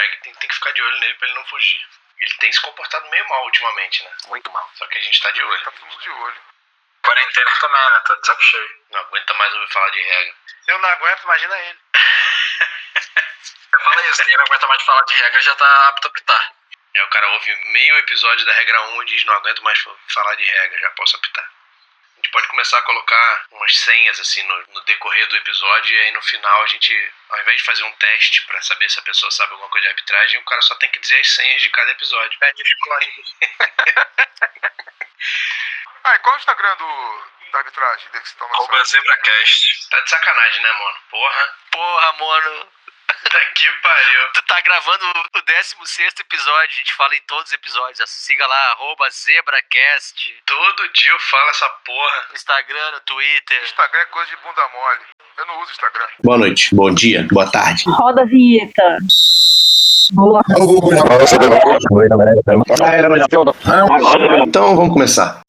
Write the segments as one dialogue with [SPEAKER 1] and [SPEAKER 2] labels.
[SPEAKER 1] Greg tem, tem que ficar de olho nele pra ele não fugir. Ele tem se comportado meio mal ultimamente, né?
[SPEAKER 2] Muito mal.
[SPEAKER 1] Só que a gente tá de olho.
[SPEAKER 3] Tá todo mundo de olho.
[SPEAKER 2] Quarentena também, né? Tá de saco cheio.
[SPEAKER 1] Não aguenta mais ouvir falar de regra.
[SPEAKER 4] Eu não aguento, imagina ele.
[SPEAKER 2] Fala isso, quem não aguenta mais falar de regra já tá apto a apitar.
[SPEAKER 1] Aí o cara ouve meio episódio da regra 1 e diz: Não aguento mais falar de regra, já posso apitar. A gente pode começar a colocar umas senhas assim no, no decorrer do episódio e aí no final a gente, ao invés de fazer um teste pra saber se a pessoa sabe alguma coisa de arbitragem, o cara só tem que dizer as senhas de cada episódio.
[SPEAKER 4] Pede os códigos.
[SPEAKER 3] Ah, e qual é o Instagram do, da arbitragem?
[SPEAKER 2] Arroba ZebraCast.
[SPEAKER 1] Tá de sacanagem, né, mano? Porra.
[SPEAKER 5] Porra, mano.
[SPEAKER 1] Puta que pariu.
[SPEAKER 5] Tu tá gravando o 16 episódio, a gente fala em todos os episódios. Siga lá, arroba ZebraCast.
[SPEAKER 1] Todo dia eu falo essa porra.
[SPEAKER 5] No Instagram, no Twitter.
[SPEAKER 3] Instagram é coisa de bunda mole. Eu não uso Instagram.
[SPEAKER 1] Boa noite, bom dia, boa tarde.
[SPEAKER 6] Roda a vinheta. Boa.
[SPEAKER 1] Então vamos começar.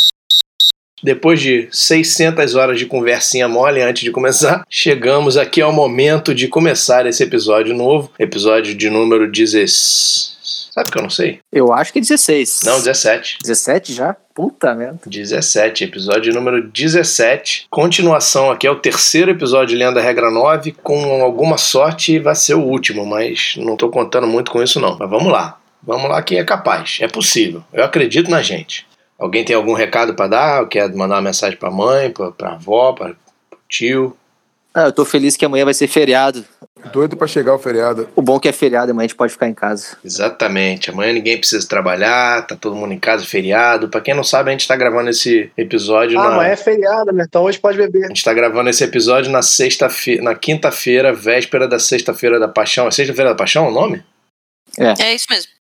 [SPEAKER 1] Depois de 600 horas de conversinha mole antes de começar, chegamos aqui ao momento de começar esse episódio novo, episódio de número 16. Sabe que eu não sei?
[SPEAKER 7] Eu acho que é 16.
[SPEAKER 1] Não, 17.
[SPEAKER 7] 17 já? Puta merda.
[SPEAKER 1] 17, episódio número 17. Continuação aqui, é o terceiro episódio lendo a regra 9. Com alguma sorte vai ser o último, mas não tô contando muito com isso não. Mas vamos lá. Vamos lá quem é capaz. É possível. Eu acredito na gente. Alguém tem algum recado pra dar? Quer mandar uma mensagem pra mãe, pra, pra avó, pra, pro tio?
[SPEAKER 7] Ah, eu tô feliz que amanhã vai ser feriado.
[SPEAKER 3] Doido pra chegar o feriado.
[SPEAKER 7] O bom é que é feriado, amanhã a gente pode ficar em casa.
[SPEAKER 1] Exatamente. Amanhã ninguém precisa trabalhar, tá todo mundo em casa, feriado. Pra quem não sabe, a gente tá gravando esse episódio
[SPEAKER 4] Ah,
[SPEAKER 1] na...
[SPEAKER 4] mas é feriado, né? Então hoje pode beber.
[SPEAKER 1] A gente tá gravando esse episódio na sexta-feira, na quinta-feira, véspera da sexta-feira da paixão. É sexta-feira da paixão o nome?
[SPEAKER 8] É isso mesmo.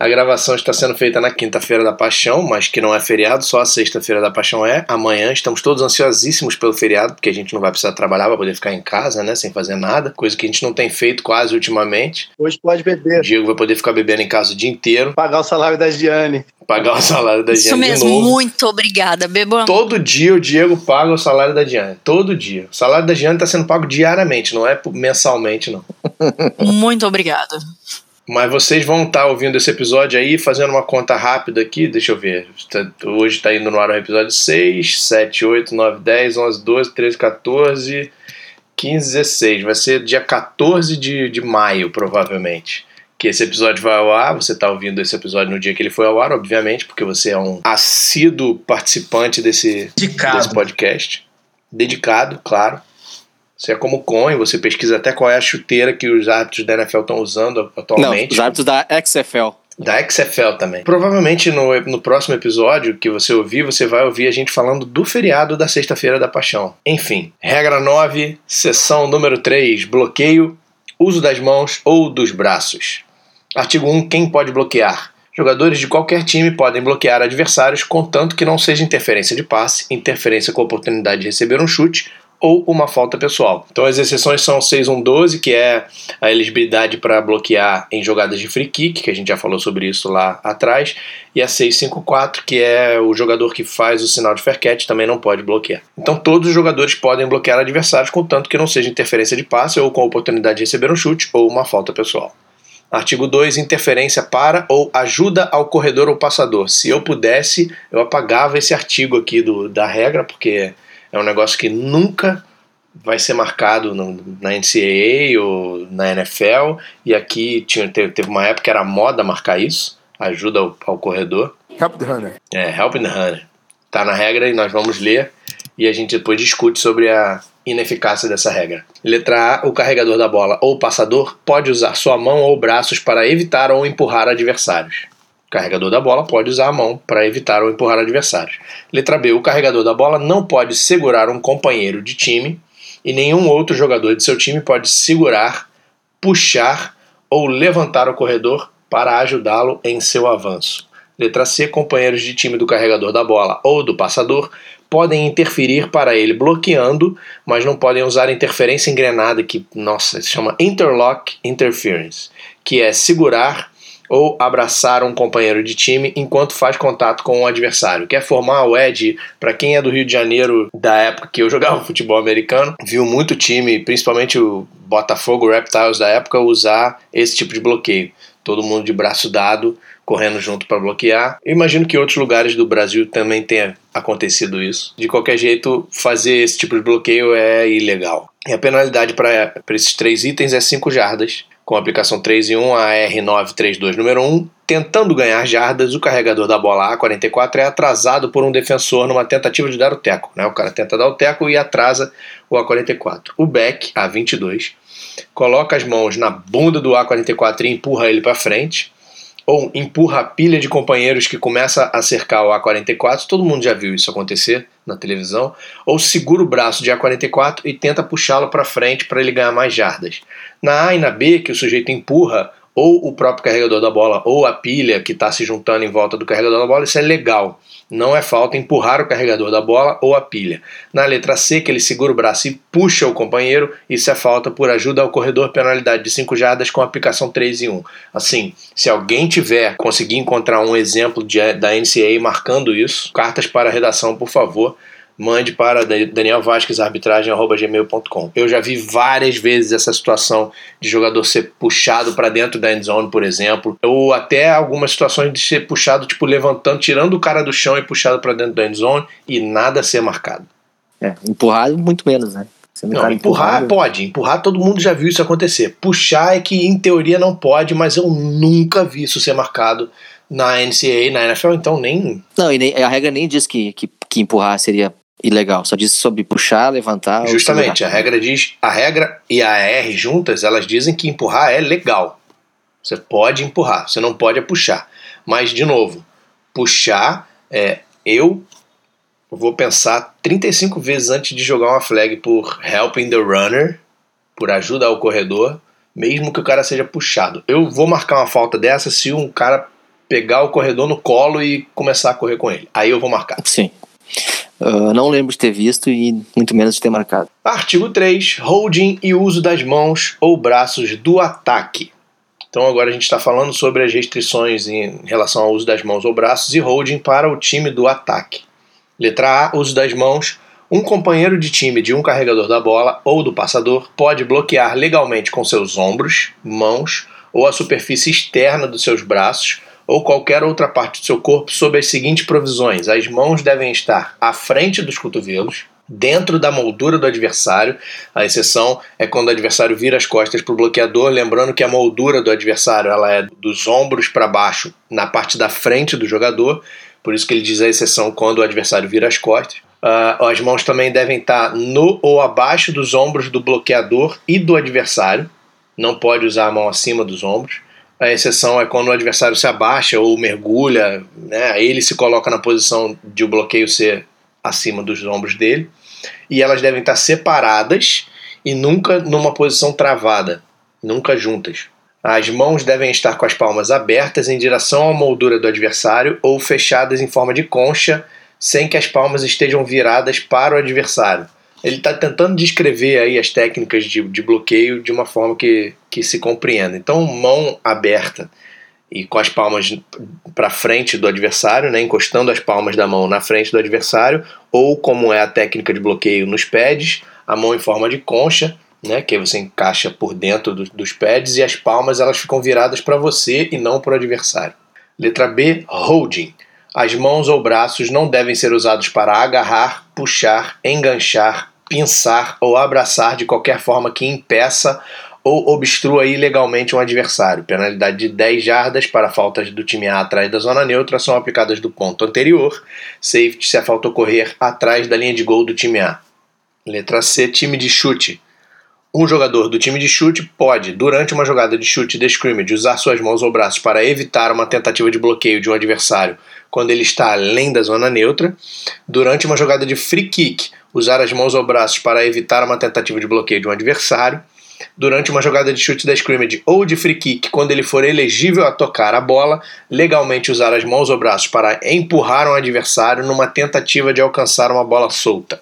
[SPEAKER 1] A gravação está sendo feita na quinta-feira da Paixão, mas que não é feriado, só a sexta-feira da Paixão é. Amanhã estamos todos ansiosíssimos pelo feriado, porque a gente não vai precisar trabalhar para poder ficar em casa, né, sem fazer nada, coisa que a gente não tem feito quase ultimamente.
[SPEAKER 4] Hoje pode
[SPEAKER 1] O
[SPEAKER 4] beber.
[SPEAKER 1] Diego vai poder ficar bebendo em casa o dia inteiro,
[SPEAKER 4] Pagar o salário da Giane.
[SPEAKER 1] pagar o salário da
[SPEAKER 8] Isso
[SPEAKER 1] Diane de
[SPEAKER 8] mesmo.
[SPEAKER 1] novo.
[SPEAKER 8] Muito obrigada. Bebo
[SPEAKER 1] Todo dia o Diego paga o salário da Diane. Todo dia. O salário da Diane está sendo pago diariamente, não é mensalmente, não.
[SPEAKER 8] muito obrigada.
[SPEAKER 1] Mas vocês vão estar ouvindo esse episódio aí, fazendo uma conta rápida aqui. Deixa eu ver. Tá- Hoje está indo no ar o episódio 6, 7, 8, 9, 10, 11, 12, 13, 14, 15, 16. Vai ser dia 14 de, de maio, provavelmente. Que esse episódio vai ao ar. Você está ouvindo esse episódio no dia que ele foi ao ar, obviamente, porque você é um assíduo participante desse, desse podcast. Dedicado, claro. Você é como o Coin, você pesquisa até qual é a chuteira que os árbitros da NFL estão usando
[SPEAKER 7] Não,
[SPEAKER 1] atualmente.
[SPEAKER 7] os árbitros da XFL.
[SPEAKER 1] Da XFL também. Provavelmente no, no próximo episódio que você ouvir, você vai ouvir a gente falando do feriado da Sexta-feira da Paixão. Enfim, regra 9, sessão número 3, bloqueio, uso das mãos ou dos braços. Artigo 1, quem pode bloquear? Jogadores de qualquer time podem bloquear adversários, contanto que não seja interferência de passe, interferência com a oportunidade de receber um chute ou uma falta pessoal. Então as exceções são 6.1.12, que é a elegibilidade para bloquear em jogadas de free kick, que a gente já falou sobre isso lá atrás, e a 6.5.4, que é o jogador que faz o sinal de fair catch, também não pode bloquear. Então todos os jogadores podem bloquear adversários, contanto que não seja interferência de passe ou com a oportunidade de receber um chute ou uma falta pessoal. Artigo 2, interferência para ou ajuda ao corredor ou passador. Se eu pudesse, eu apagava esse artigo aqui do, da regra, porque é um negócio que nunca vai ser marcado no, na NCAA ou na NFL. E aqui tinha, teve, teve uma época que era moda marcar isso, ajuda ao, ao corredor.
[SPEAKER 3] Help the Hunter.
[SPEAKER 1] É, helping the hunter. Tá na regra e nós vamos ler e a gente depois discute sobre a ineficácia dessa regra. Letra A, o carregador da bola ou passador pode usar sua mão ou braços para evitar ou empurrar adversários. Carregador da bola pode usar a mão para evitar ou empurrar adversários. Letra B, o carregador da bola não pode segurar um companheiro de time e nenhum outro jogador de seu time pode segurar, puxar ou levantar o corredor para ajudá-lo em seu avanço. Letra C, companheiros de time do carregador da bola ou do passador podem interferir para ele bloqueando, mas não podem usar interferência engrenada que, nossa, se chama interlock interference, que é segurar ou abraçar um companheiro de time enquanto faz contato com o adversário. Quer formar o Ed, para quem é do Rio de Janeiro da época que eu jogava futebol americano, viu muito time, principalmente o Botafogo Reptiles da época, usar esse tipo de bloqueio. Todo mundo de braço dado, correndo junto para bloquear. Eu imagino que outros lugares do Brasil também tenha acontecido isso. De qualquer jeito, fazer esse tipo de bloqueio é ilegal. E a penalidade para esses três itens é 5 jardas com a aplicação 3 em 1, a R932 número 1. Tentando ganhar jardas, o carregador da bola A44 é atrasado por um defensor numa tentativa de dar o teco. Né? O cara tenta dar o teco e atrasa o A44. O back, A22, coloca as mãos na bunda do A44 e empurra ele para frente ou empurra a pilha de companheiros que começa a cercar o A44, todo mundo já viu isso acontecer na televisão, ou segura o braço de A44 e tenta puxá-lo para frente para ele ganhar mais jardas. Na A e na B, que o sujeito empurra ou o próprio carregador da bola ou a pilha que está se juntando em volta do carregador da bola, isso é legal. Não é falta empurrar o carregador da bola ou a pilha. Na letra C, que ele segura o braço e puxa o companheiro, isso é falta por ajuda ao corredor, penalidade de 5 jardas com aplicação 3 e 1. Assim, se alguém tiver conseguir encontrar um exemplo de, da NCAA marcando isso, cartas para a redação, por favor mande para Daniel Vasquez, arbitragem.gmail.com. Eu já vi várias vezes essa situação de jogador ser puxado para dentro da endzone, por exemplo, ou até algumas situações de ser puxado, tipo, levantando, tirando o cara do chão e puxado para dentro da endzone e nada ser marcado.
[SPEAKER 7] É, empurrado muito menos, né?
[SPEAKER 1] Não, empurrar pode, empurrar todo mundo já viu isso acontecer. Puxar é que em teoria não pode, mas eu nunca vi isso ser marcado na NCAA, na NFL, então nem.
[SPEAKER 7] Não, e nem, a regra nem diz que, que, que empurrar seria ilegal. Só diz sobre puxar, levantar.
[SPEAKER 1] Justamente, a regra diz, a regra e a R juntas, elas dizem que empurrar é legal. Você pode empurrar, você não pode é puxar. Mas de novo, puxar é eu vou pensar 35 vezes antes de jogar uma flag por helping the runner, por ajuda ao corredor, mesmo que o cara seja puxado. Eu vou marcar uma falta dessa se um cara pegar o corredor no colo e começar a correr com ele. Aí eu vou marcar.
[SPEAKER 7] Sim. Uh, não lembro de ter visto e muito menos de ter marcado.
[SPEAKER 1] Artigo 3. Holding e uso das mãos ou braços do ataque. Então agora a gente está falando sobre as restrições em relação ao uso das mãos ou braços e holding para o time do ataque. Letra A. Uso das mãos. Um companheiro de time de um carregador da bola ou do passador pode bloquear legalmente com seus ombros, mãos ou a superfície externa dos seus braços ou qualquer outra parte do seu corpo sob as seguintes provisões: as mãos devem estar à frente dos cotovelos, dentro da moldura do adversário. A exceção é quando o adversário vira as costas para o bloqueador, lembrando que a moldura do adversário ela é dos ombros para baixo, na parte da frente do jogador. Por isso que ele diz a exceção quando o adversário vira as costas. Uh, as mãos também devem estar no ou abaixo dos ombros do bloqueador e do adversário. Não pode usar a mão acima dos ombros. A exceção é quando o adversário se abaixa ou mergulha, né? Ele se coloca na posição de o bloqueio ser acima dos ombros dele. E elas devem estar separadas e nunca numa posição travada, nunca juntas. As mãos devem estar com as palmas abertas em direção à moldura do adversário ou fechadas em forma de concha, sem que as palmas estejam viradas para o adversário ele está tentando descrever aí as técnicas de, de bloqueio de uma forma que, que se compreenda. Então, mão aberta e com as palmas para frente do adversário, né, encostando as palmas da mão na frente do adversário, ou como é a técnica de bloqueio nos pads, a mão em forma de concha, né, que você encaixa por dentro do, dos pads e as palmas elas ficam viradas para você e não para o adversário. Letra B, holding. As mãos ou braços não devem ser usados para agarrar, puxar, enganchar, pinçar ou abraçar de qualquer forma que impeça ou obstrua ilegalmente um adversário. Penalidade de 10 jardas para faltas do time A atrás da zona neutra são aplicadas do ponto anterior. Safety se a falta ocorrer atrás da linha de gol do time A. Letra C, time de chute. Um jogador do time de chute pode, durante uma jogada de chute de scrimmage, usar suas mãos ou braços para evitar uma tentativa de bloqueio de um adversário quando ele está além da zona neutra. Durante uma jogada de free kick, usar as mãos ou braços para evitar uma tentativa de bloqueio de um adversário. Durante uma jogada de chute da scrimmage ou de free kick, quando ele for elegível a tocar a bola, legalmente usar as mãos ou braços para empurrar um adversário numa tentativa de alcançar uma bola solta.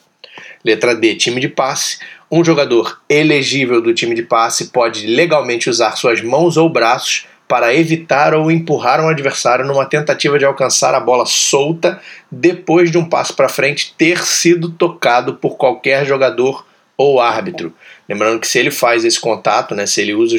[SPEAKER 1] Letra D, time de passe. Um jogador elegível do time de passe pode legalmente usar suas mãos ou braços para evitar ou empurrar um adversário numa tentativa de alcançar a bola solta depois de um passo para frente ter sido tocado por qualquer jogador ou árbitro. Lembrando que se ele faz esse contato, né, se ele usa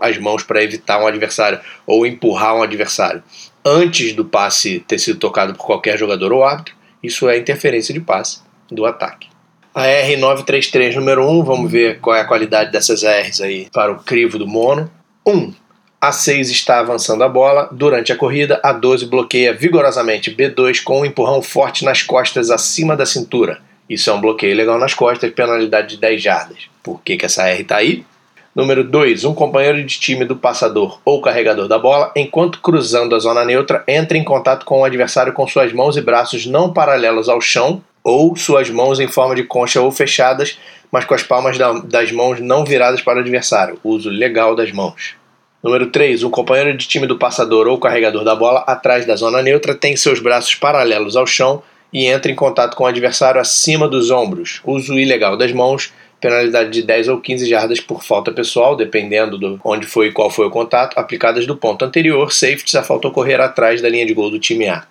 [SPEAKER 1] as mãos para evitar um adversário ou empurrar um adversário antes do passe ter sido tocado por qualquer jogador ou árbitro, isso é interferência de passe do ataque. A R933 número 1, vamos ver qual é a qualidade dessas R's aí para o crivo do mono. 1. A6 está avançando a bola. Durante a corrida, A12 bloqueia vigorosamente B2 com um empurrão forte nas costas acima da cintura. Isso é um bloqueio legal nas costas, penalidade de 10 jardas. Por que, que essa R está aí? Número 2. Um companheiro de time do passador ou carregador da bola, enquanto cruzando a zona neutra, entra em contato com o adversário com suas mãos e braços não paralelos ao chão ou suas mãos em forma de concha ou fechadas, mas com as palmas das mãos não viradas para o adversário. Uso legal das mãos. Número 3. Um companheiro de time do passador ou carregador da bola atrás da zona neutra tem seus braços paralelos ao chão e entra em contato com o adversário acima dos ombros. Uso ilegal das mãos, penalidade de 10 ou 15 jardas por falta pessoal, dependendo de onde foi e qual foi o contato, aplicadas do ponto anterior, safety se a falta ocorrer atrás da linha de gol do time A.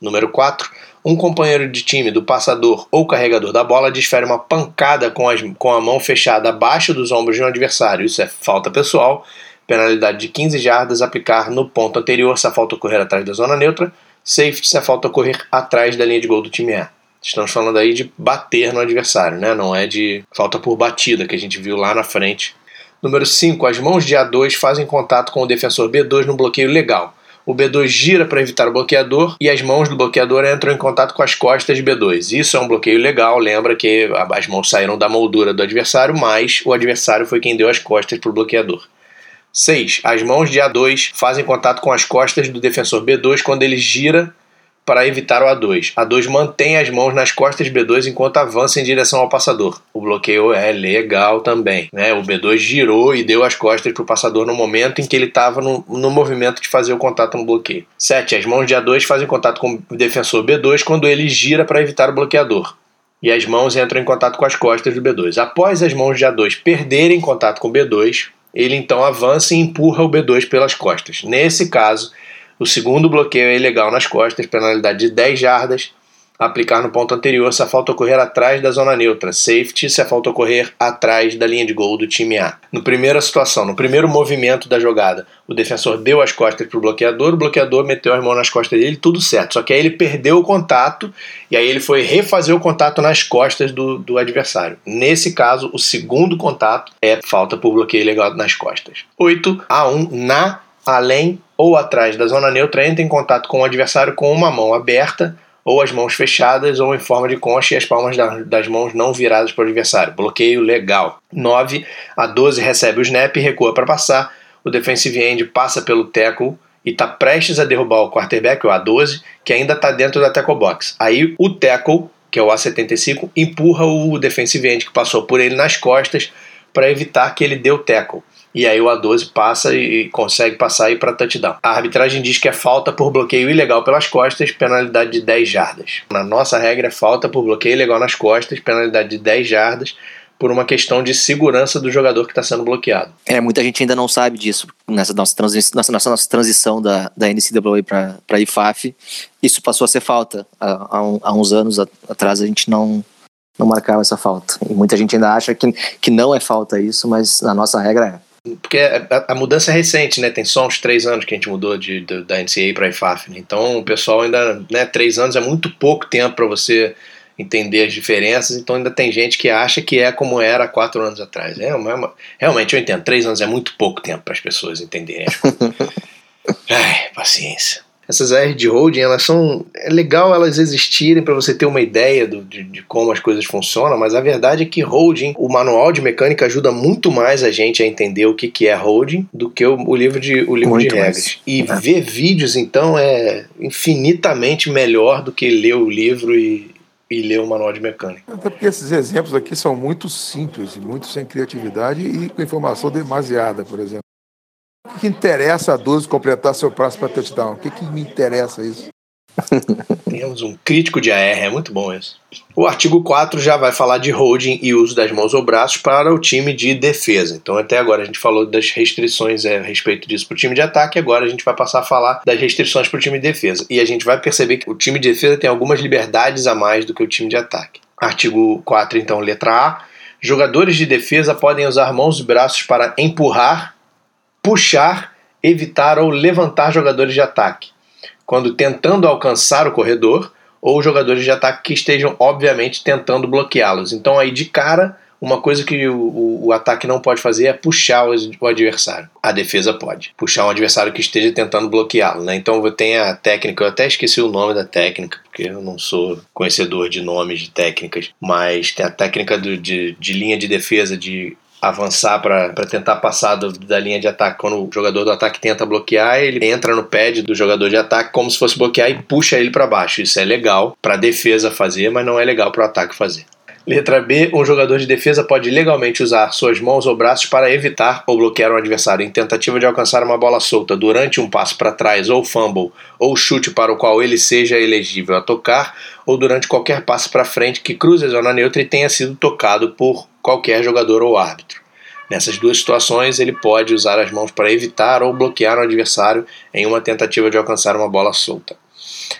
[SPEAKER 1] Número 4. Um companheiro de time do passador ou carregador da bola desfere uma pancada com, as, com a mão fechada abaixo dos ombros de um adversário. Isso é falta pessoal penalidade de 15 jardas aplicar no ponto anterior se a falta ocorrer atrás da zona neutra, safety se a falta ocorrer atrás da linha de gol do time A. Estamos falando aí de bater no adversário, né? não é de falta por batida que a gente viu lá na frente. Número 5. As mãos de A2 fazem contato com o defensor B2 no bloqueio legal. O B2 gira para evitar o bloqueador e as mãos do bloqueador entram em contato com as costas de B2. Isso é um bloqueio legal, lembra que as mãos saíram da moldura do adversário, mas o adversário foi quem deu as costas para o bloqueador. 6. As mãos de A2 fazem contato com as costas do defensor B2 quando ele gira para evitar o A2. A2 mantém as mãos nas costas de B2 enquanto avança em direção ao passador. O bloqueio é legal também. Né? O B2 girou e deu as costas para o passador no momento em que ele estava no, no movimento de fazer o contato no bloqueio. 7. As mãos de A2 fazem contato com o defensor B2 quando ele gira para evitar o bloqueador. E as mãos entram em contato com as costas do B2. Após as mãos de A2 perderem contato com o B2, ele então avança e empurra o B2 pelas costas. Nesse caso, o segundo bloqueio é ilegal nas costas, penalidade de 10 jardas, aplicar no ponto anterior se a falta ocorrer atrás da zona neutra, safety se a falta ocorrer atrás da linha de gol do time A. No primeira situação, no primeiro movimento da jogada, o defensor deu as costas para o bloqueador, o bloqueador meteu as mãos nas costas dele, tudo certo. Só que aí ele perdeu o contato e aí ele foi refazer o contato nas costas do, do adversário. Nesse caso, o segundo contato é falta por bloqueio ilegal nas costas. 8 a 1 na, além ou atrás da zona neutra, entra em contato com o adversário com uma mão aberta ou as mãos fechadas ou em forma de concha e as palmas das mãos não viradas para o adversário. Bloqueio legal. 9 a 12 recebe o snap e recua para passar. O defensive end passa pelo tackle e está prestes a derrubar o quarterback, o A12, que ainda está dentro da tackle box. Aí o tackle, que é o A75, empurra o defensive end que passou por ele nas costas para evitar que ele dê o tackle e aí o A12 passa e consegue passar aí para touchdown. A arbitragem diz que é falta por bloqueio ilegal pelas costas, penalidade de 10 jardas. Na nossa regra é falta por bloqueio ilegal nas costas, penalidade de 10 jardas por uma questão de segurança do jogador que está sendo bloqueado.
[SPEAKER 7] É, muita gente ainda não sabe disso nessa nossa, transi nossa, nossa, transição da, da NCAA para IFAF. Isso passou a ser falta. Há, há, um, há uns anos atrás a gente não, não marcava essa falta. E muita gente ainda acha que, que não é falta isso, mas na nossa regra é.
[SPEAKER 1] Porque a, a, mudança é recente, né? Tem só uns três anos que a gente mudou de, de da NCAA para a IFAF. Né? Então o pessoal ainda, né? Três anos é muito pouco tempo para você entender as diferenças. Então ainda tem gente que acha que é como era quatro anos atrás. É, uma, realmente eu entendo. Três anos é muito pouco tempo para as pessoas entenderem. Ai, paciência essas AR de holding, elas são. É legal elas existirem para você ter uma ideia do, de, de, como as coisas funcionam, mas a verdade é que holding, o manual de mecânica ajuda muito mais a gente a entender o que, que é holding do que o, o livro de, o livro de regras. E é. ver vídeos, então, é infinitamente melhor do que ler o livro e, e ler o manual de mecânica.
[SPEAKER 3] Até porque esses exemplos aqui são muito simples, muito sem criatividade e com informação demasiada, por exemplo. O que interessa a 12 completar seu prazo para touchdown? O que, que me interessa isso?
[SPEAKER 1] Temos um crítico de AR, é muito bom isso. O artigo 4 já vai falar de holding e uso das mãos ou braços para o time de defesa. Então, até agora a gente falou das restrições é, a respeito disso para o time de ataque, agora a gente vai passar a falar das restrições para o time de defesa. E a gente vai perceber que o time de defesa tem algumas liberdades a mais do que o time de ataque. Artigo 4, então, letra A. Jogadores de defesa podem usar mãos e braços para empurrar, puxar, evitar ou levantar jogadores de ataque, quando tentando alcançar o corredor ou jogadores de ataque que estejam, obviamente, tentando bloqueá-los. Então, aí de cara, uma coisa que o, o, o ataque não pode fazer é puxar o, o, adversário. A defesa pode. Puxar um adversário que esteja tentando bloqueá-lo. Né? Então, tem a técnica, eu até esqueci o nome da técnica, porque eu não sou conhecedor de nomes de técnicas, mas tem a técnica do, de, de linha de defesa, de avançar para tentar passar do, da linha de ataque. Quando o jogador do ataque tenta bloquear, ele entra no pad do jogador de ataque como se fosse bloquear e puxa ele para baixo. Isso é legal para defesa fazer, mas não é legal para o ataque fazer. Letra B. Um jogador de defesa pode legalmente usar suas mãos ou braços para evitar ou bloquear um adversário em tentativa de alcançar uma bola solta durante um passo para trás ou fumble ou chute para o qual ele seja elegível a tocar ou durante qualquer passo para frente que cruze a zona neutra e tenha sido tocado por qualquer jogador ou árbitro. Nessas duas situações, ele pode usar as mãos para evitar ou bloquear um adversário em uma tentativa de alcançar uma bola solta.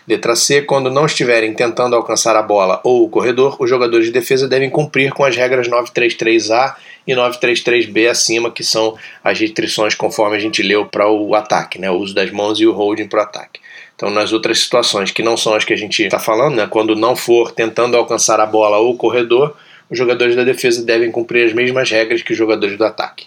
[SPEAKER 1] Letra C. Quando não estiverem tentando alcançar a bola ou o corredor, os jogadores de defesa devem cumprir com as regras 933A e 933B acima, que são as restrições conforme a gente leu para o ataque, né? o uso das mãos e o holding para o ataque. Então, nas outras situações que não são as que a gente está falando, né? quando não for tentando alcançar a bola ou o corredor, os jogadores da defesa devem cumprir as mesmas regras que os jogadores do ataque.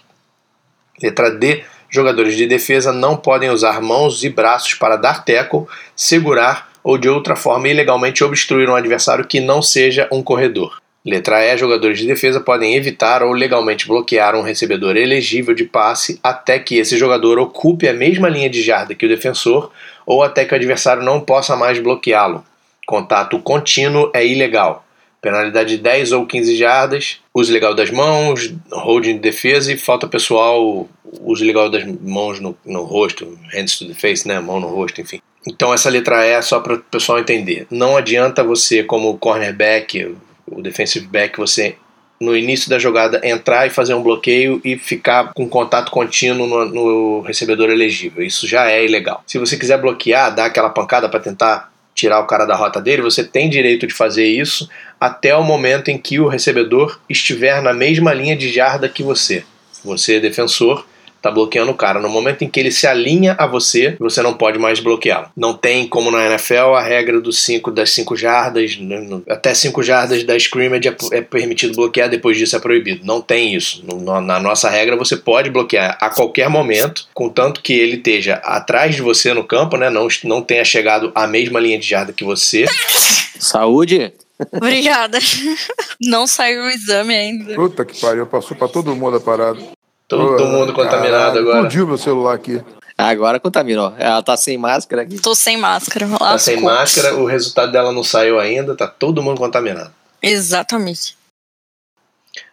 [SPEAKER 1] Letra D. Jogadores de defesa não podem usar mãos e braços para dar tackle, segurar ou de outra forma ilegalmente obstruir um adversário que não seja um corredor. Letra E. Jogadores de defesa podem evitar ou legalmente bloquear um recebedor elegível de passe até que esse jogador ocupe a mesma linha de jarda que o defensor ou até que o adversário não possa mais bloqueá-lo. Contato contínuo é ilegal. Penalidade de 10 ou 15 jardas, uso legal das mãos, holding de defesa e falta pessoal, uso legal das mãos no, no rosto, hands to the face, né? Mão no rosto, enfim. Então essa letra E é só para o pessoal entender. Não adianta você, como cornerback, o defensive back, você no início da jogada entrar e fazer um bloqueio e ficar com contato contínuo no, no recebedor elegível. Isso já é ilegal. Se você quiser bloquear, dar aquela pancada para tentar tirar o cara da rota dele, você tem direito de fazer isso até o momento em que o recebedor estiver na mesma linha de jarda que você. Você, defensor, está bloqueando o cara. No momento em que ele se alinha a você, você não pode mais bloqueá-lo. Não tem como na NFL a regra dos cinco, das 5 jardas, né, até 5 jardas da scrimmage é, é, permitido bloquear, depois disso é proibido. Não tem isso. No, na nossa regra você pode bloquear a qualquer momento, contanto que ele esteja atrás de você no campo, né? Não, não tenha chegado à mesma linha de jarda que você.
[SPEAKER 7] Saúde!
[SPEAKER 8] Obrigada. Não saiu o exame ainda.
[SPEAKER 3] Puta que pariu, passou pra todo mundo a parada.
[SPEAKER 1] Todo mundo contaminado
[SPEAKER 3] Caralho,
[SPEAKER 1] agora.
[SPEAKER 3] Explodiu meu celular aqui.
[SPEAKER 7] Agora contaminou. Ela tá sem máscara aqui.
[SPEAKER 8] Tô sem máscara.
[SPEAKER 1] Tá sem
[SPEAKER 8] lascou.
[SPEAKER 1] máscara, o resultado dela não saiu ainda, tá todo mundo contaminado.
[SPEAKER 8] Exatamente.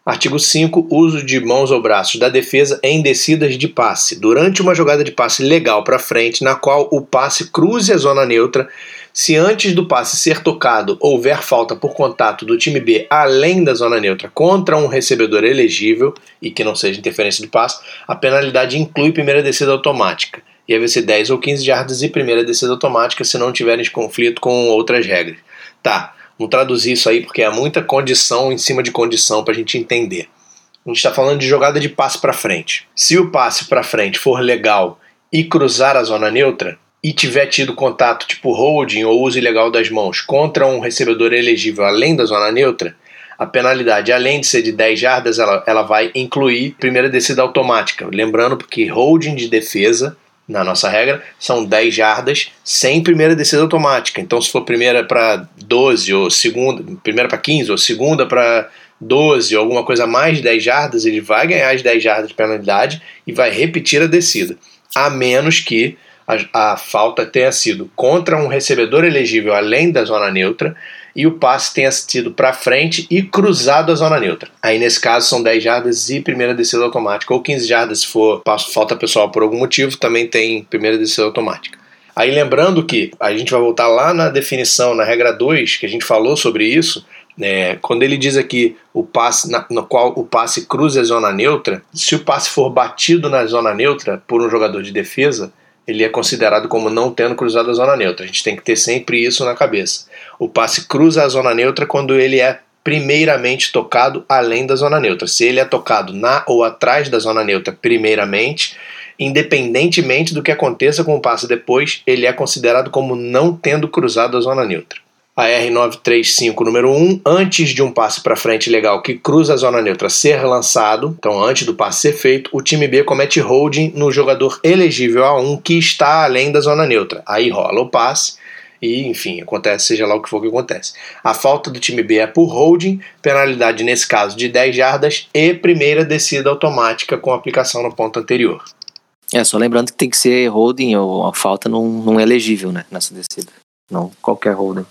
[SPEAKER 1] Artigo 5. Uso de mãos ou braços da defesa em descidas de passe. Durante uma jogada de passe legal para frente, na qual o passe cruze a zona neutra, se antes do passe ser tocado houver falta por contato do time B além da zona neutra contra um recebedor elegível e que não seja interferência de passe, a penalidade inclui primeira descida automática. E vai ser 10 ou 15 jardas e primeira descida automática se não tiverem conflito com outras regras. Tá, Vamos traduzir isso aí porque há muita condição em cima de condição para a gente entender. A gente está falando de jogada de passe para frente. Se o passe para frente for legal e cruzar a zona neutra e tiver tido contato tipo holding ou uso ilegal das mãos contra um recebedor elegível além da zona neutra, a penalidade, além de ser de 10 jardas, ela, ela vai incluir primeira descida automática. Lembrando que holding de defesa na nossa regra, são 10 jardas sem primeira descida automática. Então, se for primeira para 12, ou segunda, primeira para 15, ou segunda para 12, ou alguma coisa mais de 10 jardas, ele vai ganhar as 10 jardas de penalidade e vai repetir a descida. A menos que a, a falta tenha sido contra um recebedor elegível além da zona neutra e o passe tenha sido para frente e cruzado a zona neutra. Aí nesse caso são 10 jardas e primeira descida automática, ou 15 jardas se for falta pessoal por algum motivo, também tem primeira descida automática. Aí lembrando que a gente vai voltar lá na definição, na regra 2, que a gente falou sobre isso, é, quando ele diz aqui o passe na, no qual o passe cruza a zona neutra, se o passe for batido na zona neutra por um jogador de defesa, ele é considerado como não tendo cruzado a zona neutra. A gente tem que ter sempre isso na cabeça. O passe cruza a zona neutra quando ele é primeiramente tocado além da zona neutra. Se ele é tocado na ou atrás da zona neutra primeiramente, independentemente do que aconteça com o passe depois, ele é considerado como não tendo cruzado a zona neutra a R935 número 1, antes de um passe para frente legal que cruza a zona neutra ser lançado, então antes do passe ser feito, o time B comete holding no jogador elegível A1 que está além da zona neutra. Aí rola o passe e, enfim, acontece, seja lá o que for que acontece. A falta do time B é por holding, penalidade nesse caso de 10 jardas e primeira descida automática com aplicação no ponto anterior.
[SPEAKER 7] É, só lembrando que tem que ser holding ou a falta não, não é elegível, né, nessa descida. Não qualquer holding.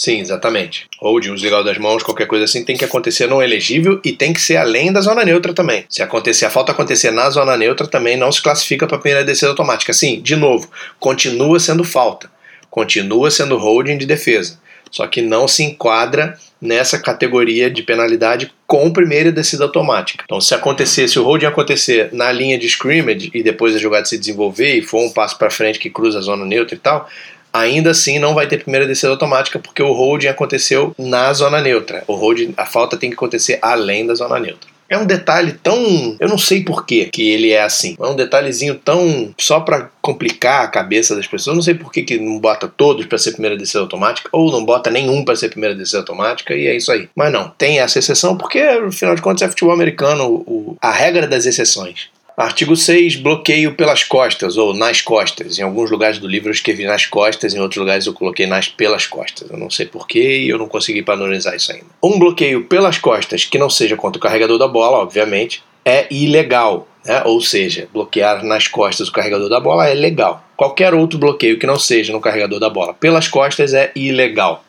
[SPEAKER 1] Sim, exatamente. Ou de um legal das mãos, qualquer coisa assim, tem que acontecer no elegível e tem que ser além da zona neutra também. Se acontecer a falta acontecer na zona neutra, também não se classifica para primeira descida automática. Sim, de novo, continua sendo falta, continua sendo holding de defesa, só que não se enquadra nessa categoria de penalidade com primeira descida automática. Então, se acontecer, se o holding acontecer na linha de scrimmage e depois a jogada se desenvolver e for um passo para frente que cruza a zona neutra e tal, ainda assim não vai ter primeira descida automática porque o holding aconteceu na zona neutra. O holding, a falta tem que acontecer além da zona neutra. É um detalhe tão. Eu não sei por que ele é assim. É um detalhezinho tão. só para complicar a cabeça das pessoas. Eu não sei por que, que não bota todos para ser primeira descida automática, ou não bota nenhum para ser primeira descida automática, e é isso aí. Mas não, tem essa exceção porque, afinal de contas, é futebol americano o, a regra das exceções. Artigo 6, bloqueio pelas costas ou nas costas. Em alguns lugares do livro eu escrevi nas costas, em outros lugares eu coloquei nas pelas costas. Eu não sei porquê e eu não consegui padronizar isso ainda. Um bloqueio pelas costas que não seja contra o carregador da bola, obviamente, é ilegal. Né? Ou seja, bloquear nas costas o carregador da bola é legal. Qualquer outro bloqueio que não seja no carregador da bola pelas costas é ilegal.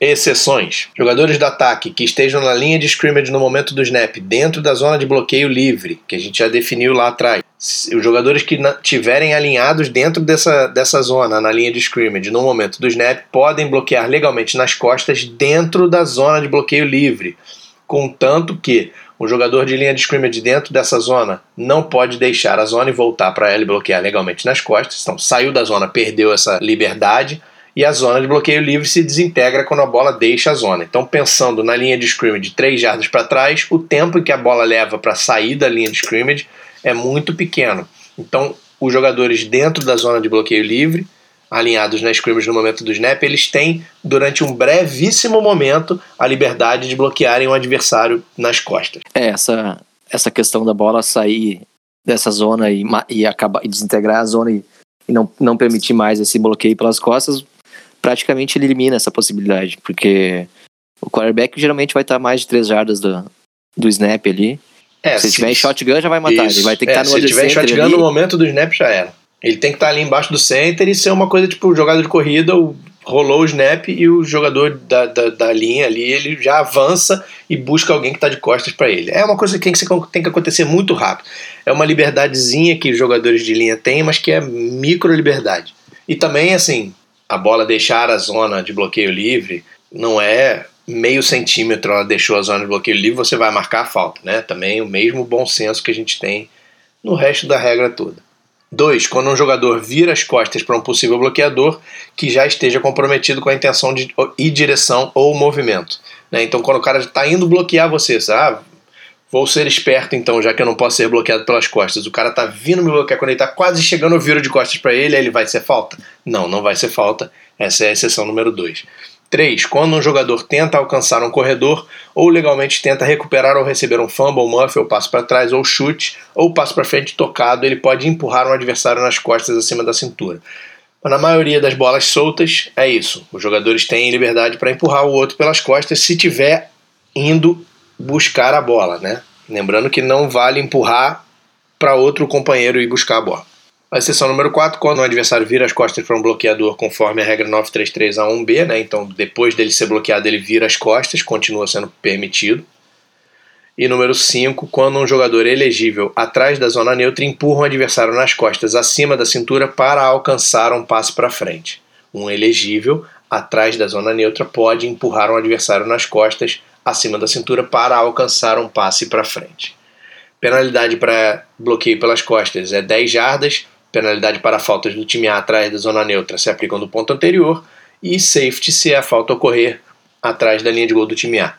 [SPEAKER 1] Exceções: jogadores do ataque que estejam na linha de scrimmage no momento do snap, dentro da zona de bloqueio livre, que a gente já definiu lá atrás. Os jogadores que tiverem alinhados dentro dessa, dessa zona, na linha de scrimmage, no momento do snap, podem bloquear legalmente nas costas dentro da zona de bloqueio livre, contanto que o jogador de linha de scrimmage dentro dessa zona não pode deixar a zona e voltar para ela e bloquear legalmente nas costas. Então, saiu da zona, perdeu essa liberdade e a zona de bloqueio livre se desintegra quando a bola deixa a zona. Então, pensando na linha de scrimmage de 3 jardas para trás, o tempo que a bola leva para sair da linha de scrimmage é muito pequeno. Então, os jogadores dentro da zona de bloqueio livre, alinhados na scrimmage no momento do snap, eles têm, durante um brevíssimo momento, a liberdade de bloquearem o um adversário nas costas.
[SPEAKER 7] É, essa, essa questão da bola sair dessa zona e, e, acabar, e desintegrar a zona e, e não, não permitir mais esse bloqueio pelas costas, praticamente ele elimina essa possibilidade, porque o quarterback geralmente vai estar mais de 3 jardas do, do snap ali. É, se, se tiver em shotgun, já vai matar. Isso. Ele vai ter que é, estar no
[SPEAKER 1] Se tiver em shotgun, ali. no momento do snap já era. Ele tem que estar ali embaixo do center e ser uma coisa tipo jogada de corrida, rolou o snap e o jogador da, da, da, linha ali ele já avança e busca alguém que está de costas para ele. É uma coisa que tem, que tem que acontecer muito rápido. É uma liberdadezinha que os jogadores de linha têm, mas que é micro liberdade. E também, assim, a bola deixar a zona de bloqueio livre não é meio centímetro ela deixou a zona de bloqueio livre, você vai marcar a falta, né? Também o mesmo bom senso que a gente tem no resto da regra toda. 2. Quando um jogador vira as costas para um possível bloqueador que já esteja comprometido com a intenção de ir direção ou movimento. Né? Então, quando o cara está indo bloquear você, sabe? Vou ser esperto então, já que eu não posso ser bloqueado pelas costas. O cara tá vindo me bloquear quando ele tá quase chegando, eu viro de costas para ele, aí ele vai ser falta? Não, não vai ser falta. Essa é a exceção número 2. 3. Quando um jogador tenta alcançar um corredor ou legalmente tenta recuperar ou receber um fumble, muff, ou passo para trás, ou chute, ou passo para frente tocado, ele pode empurrar um adversário nas costas acima da cintura. Na maioria das bolas soltas, é isso. Os jogadores têm liberdade para empurrar o outro pelas costas se tiver indo buscar a bola, né? Lembrando que não vale empurrar para outro companheiro e buscar a bola. A exceção número 4, quando o adversário vira as costas para um bloqueador conforme a regra 933A1B, né? Então, depois dele ser bloqueado, ele vira as costas, continua sendo permitido. E número 5, quando um jogador elegível atrás da zona neutra empurra um adversário nas costas acima da cintura para alcançar um passe para frente. Um elegível atrás da zona neutra pode empurrar um adversário nas costas acima da cintura para alcançar um passe para frente. Penalidade para bloqueio pelas costas é 10 jardas, penalidade para faltas do time A atrás da zona neutra se aplicam do ponto anterior e safety se a falta ocorrer atrás da linha de gol do time A.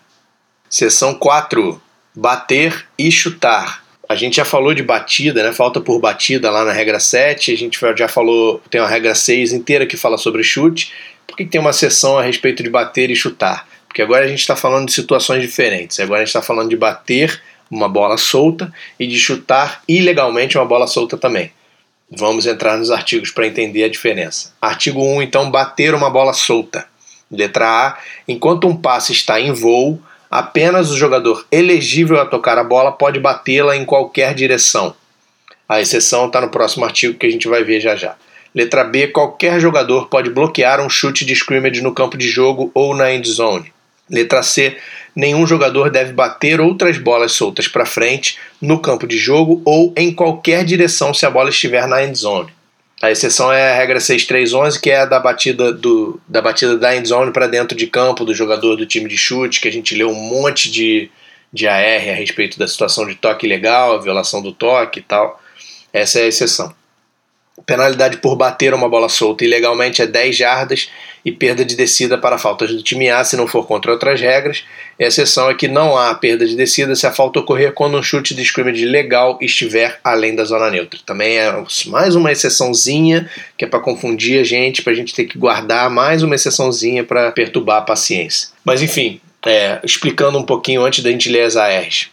[SPEAKER 1] Seção 4 bater e chutar. A gente já falou de batida, né? Falta por batida lá na regra 7. A gente já falou, tem uma regra 6 inteira que fala sobre chute. Por que tem uma sessão a respeito de bater e chutar? Porque agora a gente está falando de situações diferentes. Agora a gente está falando de bater uma bola solta e de chutar ilegalmente uma bola solta também. Vamos entrar nos artigos para entender a diferença. Artigo 1, então, bater uma bola solta. Letra A. Enquanto um passe está em voo, apenas o jogador elegível a tocar a bola pode batê-la em qualquer direção. A exceção está no próximo artigo que a gente vai ver já já. Letra B. Qualquer jogador pode bloquear um chute de scrimmage no campo de jogo ou na end zone. Letra C. Nenhum jogador deve bater outras bolas soltas para frente no campo de jogo ou em qualquer direção se a bola estiver na end zone. A exceção é a regra 6311, que é a da batida, do, da batida da endzone para dentro de campo do jogador do time de chute, que a gente leu um monte de, de AR a respeito da situação de toque ilegal, violação do toque e tal. Essa é a exceção. Penalidade por bater uma bola solta ilegalmente é 10 jardas e perda de descida para faltas do time A se não for contra outras regras. A exceção é que não há perda de descida se a falta ocorrer quando um chute de scrimmage legal estiver além da zona neutra. Também é mais uma exceçãozinha que é para confundir a gente, para a gente ter que guardar mais uma exceçãozinha para perturbar a paciência. Mas enfim, é, explicando um pouquinho antes da gente ler as ARs.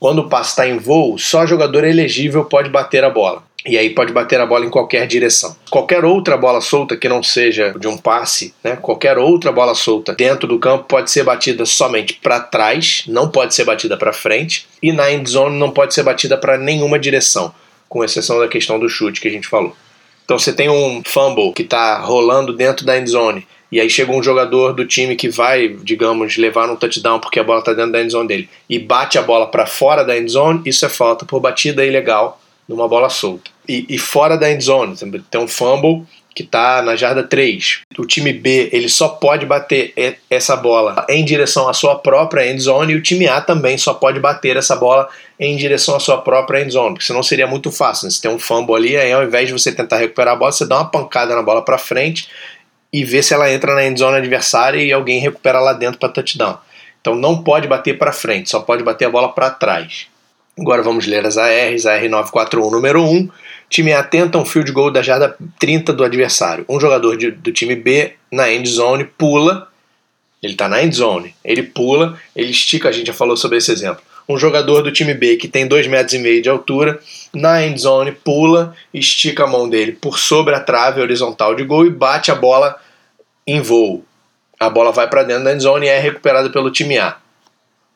[SPEAKER 1] Quando o passe está em voo, só jogador elegível pode bater a bola. E aí pode bater a bola em qualquer direção. Qualquer outra bola solta que não seja de um passe, né? Qualquer outra bola solta dentro do campo pode ser batida somente para trás, não pode ser batida para frente, e na end zone não pode ser batida para nenhuma direção, com exceção da questão do chute que a gente falou. Então você tem um fumble que está rolando dentro da end zone e aí chega um jogador do time que vai, digamos, levar um touchdown porque a bola está dentro da end zone dele e bate a bola para fora da end zone, isso é falta por batida ilegal numa bola solta. E, e fora da end zone, tem um fumble que está na jarda 3. O time B ele só pode bater essa bola em direção à sua própria end zone e o time A também só pode bater essa bola em direção à sua própria end zone, porque senão seria muito fácil. Né? Se tem um fumble ali, aí ao invés de você tentar recuperar a bola, você dá uma pancada na bola para frente e vê se ela entra na end zone adversária e alguém recupera lá dentro para touchdown. Então não pode bater para frente, só pode bater a bola para trás. Agora vamos ler as ARs. A R941 número 1. Time A tenta um field goal da jarda 30 do adversário. Um jogador de, do time B na end zone pula. Ele está na end zone. Ele pula, ele estica. A gente já falou sobre esse exemplo. Um jogador do time B que tem 2,5 metros e meio de altura, na end zone, pula, estica a mão dele por sobre a trave horizontal de gol e bate a bola em voo. A bola vai para dentro da end zone e é recuperada pelo time A.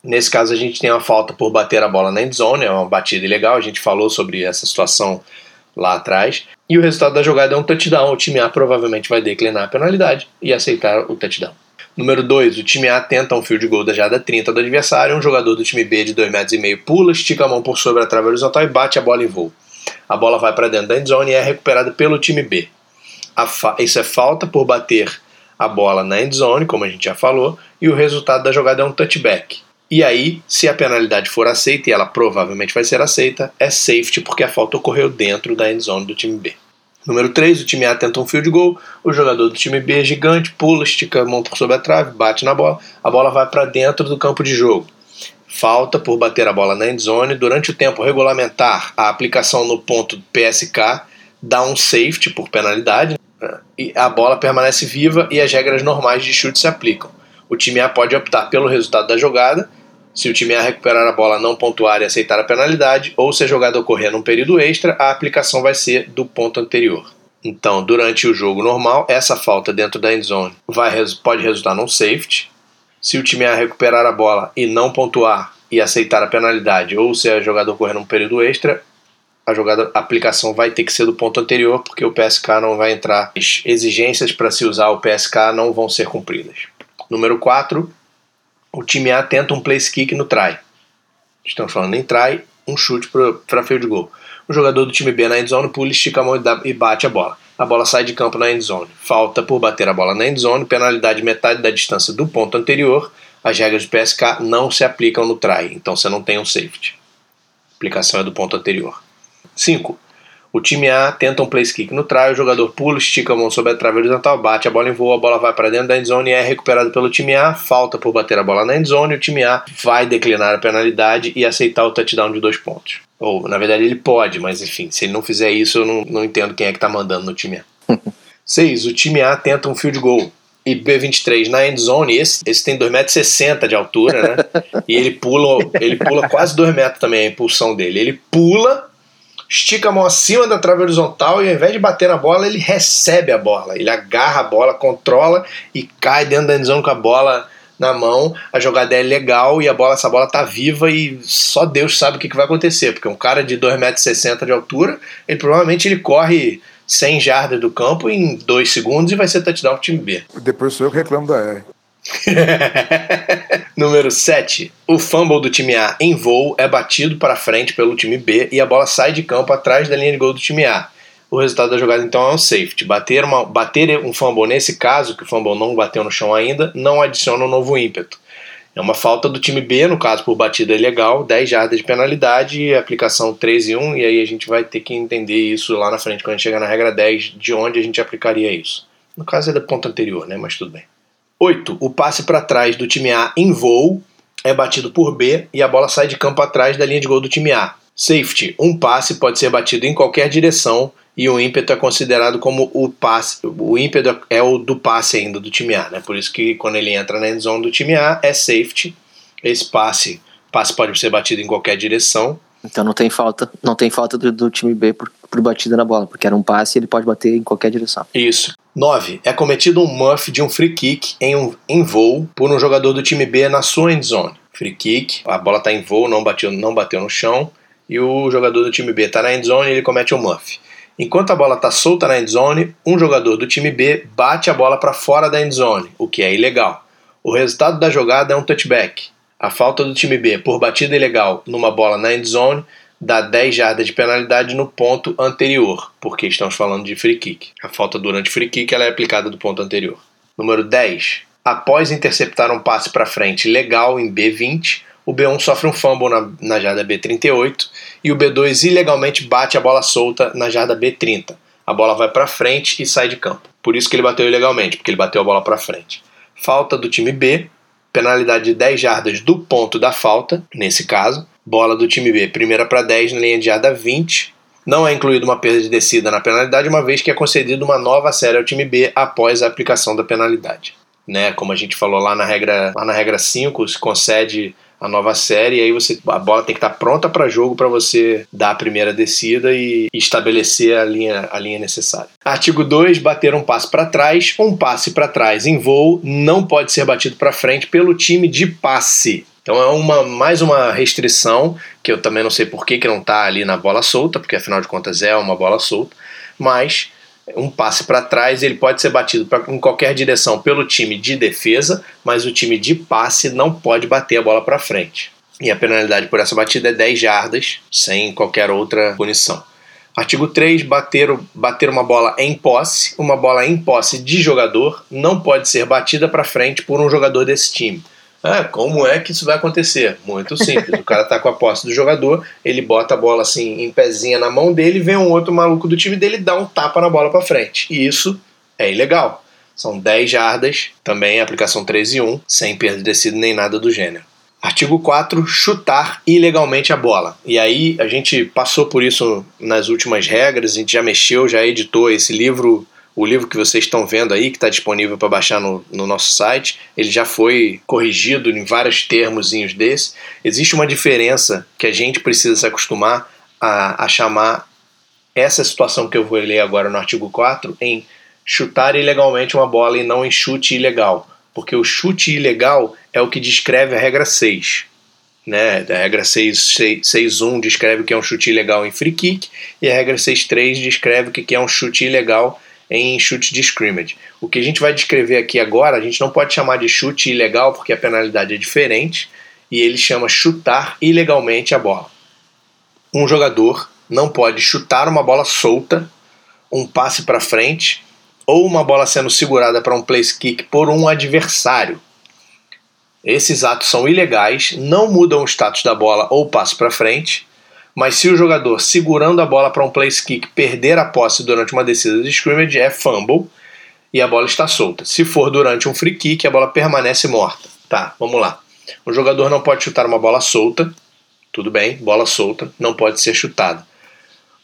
[SPEAKER 1] Nesse caso, a gente tem uma falta por bater a bola na endzone, é uma batida ilegal, a gente falou sobre essa situação lá atrás. E o resultado da jogada é um touchdown. O time A provavelmente vai declinar a penalidade e aceitar o touchdown. Número 2, o time A tenta um field goal da jarda 30 do adversário. Um jogador do time B de 2,5 metros e meio pula, estica a mão por sobre a trave horizontal e bate a bola em voo. A bola vai para dentro da endzone e é recuperada pelo time B. Isso é falta por bater a bola na endzone, como a gente já falou, e o resultado da jogada é um touchback. E aí, se a penalidade for aceita, e ela provavelmente vai ser aceita, é safety porque a falta ocorreu dentro da endzone do time B. Número 3, o time A tenta um field goal, o jogador do time B é gigante, pula, estica a mão por sobre a trave, bate na bola, a bola vai para dentro do campo de jogo. Falta por bater a bola na endzone. Durante o tempo regulamentar, a aplicação no ponto PSK dá um safety por penalidade, e a bola permanece viva e as regras normais de chute se aplicam. O time A pode optar pelo resultado da jogada, se o time A recuperar a bola, não pontuar e aceitar a penalidade, ou se a jogada ocorrer num período extra, a aplicação vai ser do ponto anterior. Então, durante o jogo normal, essa falta dentro da endzone vai, pode resultar num safety. Se o time A recuperar a bola e não pontuar e aceitar a penalidade, ou se a jogada ocorrer num período extra, a jogada a aplicação vai ter que ser do ponto anterior, porque o PSK não vai entrar. As exigências para se usar o PSK não vão ser cumpridas. Número 4, o time A tenta um place kick no try. estamos falando em try, um chute para field goal. O jogador do time B na endzone pula, estica a mão e, bate a bola. A bola sai de campo na endzone. Falta por bater a bola na endzone, penalidade metade da distância do ponto anterior. As regras de PSK não se aplicam no try, então você não tem um safety. A aplicação é do ponto anterior. 5. O time A tenta um place kick no try, o jogador pula, estica a mão sobre a trave horizontal, bate a bola em voo, a bola vai para dentro da endzone e é recuperada pelo time A. Falta por bater a bola na endzone, o time A vai declinar a penalidade e aceitar o touchdown de dois pontos. Ou, na verdade, ele pode, mas enfim, se ele não fizer isso, eu não, não entendo quem é que tá mandando no time A. 6. O time A tenta um field goal. E B23 na end zone, esse, esse tem 2,60m de altura, né? e ele pula, ele pula quase 2 metros também a impulsão dele. Ele pula, estica a mão acima da trave horizontal e ao invés de bater na bola, ele recebe a bola. Ele agarra a bola, controla e cai dentro da end zone com a bola na mão, a jogada é legal e a bola, essa bola tá viva e só Deus sabe o que, que vai acontecer, porque um cara de 2,60m de altura, ele provavelmente ele corre 100 jardas do campo em 2 segundos e vai ser touchdown pro time B.
[SPEAKER 3] Depois sou eu que reclamo da R.
[SPEAKER 1] Número 7. O fumble do time A em voo é batido para frente pelo time B e a bola sai de campo atrás da linha de gol do time A. O resultado da jogada então é um safety. Bater, uma, bater um fumble nesse caso, que o fumble não bateu no chão ainda, não adiciona um novo ímpeto. É uma falta do time B, no caso por batida ilegal, 10 jardas de penalidade, aplicação 3 e 1, e aí a gente vai ter que entender isso lá na frente, quando a gente chegar na regra 10, de onde a gente aplicaria isso. No caso é do ponto anterior, né? Mas tudo bem. 8. O passe para trás do time A em voo é batido por B e a bola sai de campo atrás da linha de gol do time A. Safety. Um passe pode ser batido em qualquer direção e o ímpeto é considerado como o passe. O ímpeto é o do passe ainda do time A, né? Por isso que quando ele entra na endzone do time A é safety. Esse passe, passe pode ser batido em qualquer direção.
[SPEAKER 7] Então não tem falta, não tem falta do, do time B por, por batida na bola, porque era um passe e ele pode bater em qualquer direção.
[SPEAKER 1] Isso. 9. É cometido um muff de um free kick em, um, em voo por um jogador do time B na sua endzone. Free kick, a bola está em voo, não bateu, não bateu no chão, e o jogador do time B está na endzone e ele comete um muff. Enquanto a bola está solta na endzone, um jogador do time B bate a bola para fora da endzone, o que é ilegal. O resultado da jogada é um touchback. A falta do time B por batida ilegal numa bola na endzone dá 10 jardas de penalidade no ponto anterior, porque estamos falando de free kick. A falta durante free kick ela é aplicada do ponto anterior. Número 10. Após interceptar um passe para frente legal em B20, o B1 sofre um fumble na, na jarda B38 e o B2 ilegalmente bate a bola solta na jarda B30. A bola vai para frente e sai de campo. Por isso que ele bateu ilegalmente, porque ele bateu a bola para frente. Falta do time B, penalidade de 10 jardas do ponto da falta, nesse caso. Bola do time B, primeira para 10 na linha de jarda 20. Não é incluída uma perda de descida na penalidade, uma vez que é concedida uma nova série ao time B após a aplicação da penalidade. Né, como a gente falou lá na regra, lá na regra 5, se concede a nova série, e aí você a bola tem que estar pronta para jogo para você dar a primeira descida e estabelecer a linha, a linha necessária. Artigo 2, bater um passe para trás, um passe para trás em voo não pode ser batido para frente pelo time de passe. Então é uma mais uma restrição que eu também não sei por que, que não está ali na bola solta, porque afinal de contas é uma bola solta, mas um passe para trás, ele pode ser batido pra, em qualquer direção pelo time de defesa, mas o time de passe não pode bater a bola para frente. E a penalidade por essa batida é 10 jardas, sem qualquer outra punição. Artigo 3. Bater, bater uma bola em posse. Uma bola em posse de jogador não pode ser batida para frente por um jogador desse time. Ah, como é que isso vai acontecer? Muito simples. O cara tá com a posse do jogador, ele bota a bola assim em pezinha na mão dele, vem um outro maluco do time dele dá um tapa na bola para frente. E isso é ilegal. São 10 jardas, também aplicação 3 e 1, sem perda de descido nem nada do gênero. Artigo 4, chutar ilegalmente a bola. E aí a gente passou por isso nas últimas regras, a gente já mexeu, já editou esse livro o livro que vocês estão vendo aí, que está disponível para baixar no, no, nosso site, ele já foi corrigido em vários termozinhos desse. Existe uma diferença que a gente precisa se acostumar a, a chamar essa situação que eu vou ler agora no artigo 4 em chutar ilegalmente uma bola e não em chute ilegal. Porque o chute ilegal é o que descreve a regra 6. Né? A regra 6.1 descreve o que é um chute ilegal em free kick e a regra 6.3 descreve o que é um chute ilegal em chute de scrimmage. O que a gente vai descrever aqui agora, a gente não pode chamar de chute ilegal porque a penalidade é diferente e ele chama chutar ilegalmente a bola. Um jogador não pode chutar uma bola solta, um passe para frente ou uma bola sendo segurada para um place kick por um adversário. Esses atos são ilegais, não mudam o status da bola ou passe para frente, mas se o jogador segurando a bola para um place kick perder a posse durante uma descida de scrimmage é fumble e a bola está solta. Se for durante um free kick, a bola permanece morta. Tá, vamos lá. O jogador não pode chutar uma bola solta, tudo bem, bola solta, não pode ser chutada.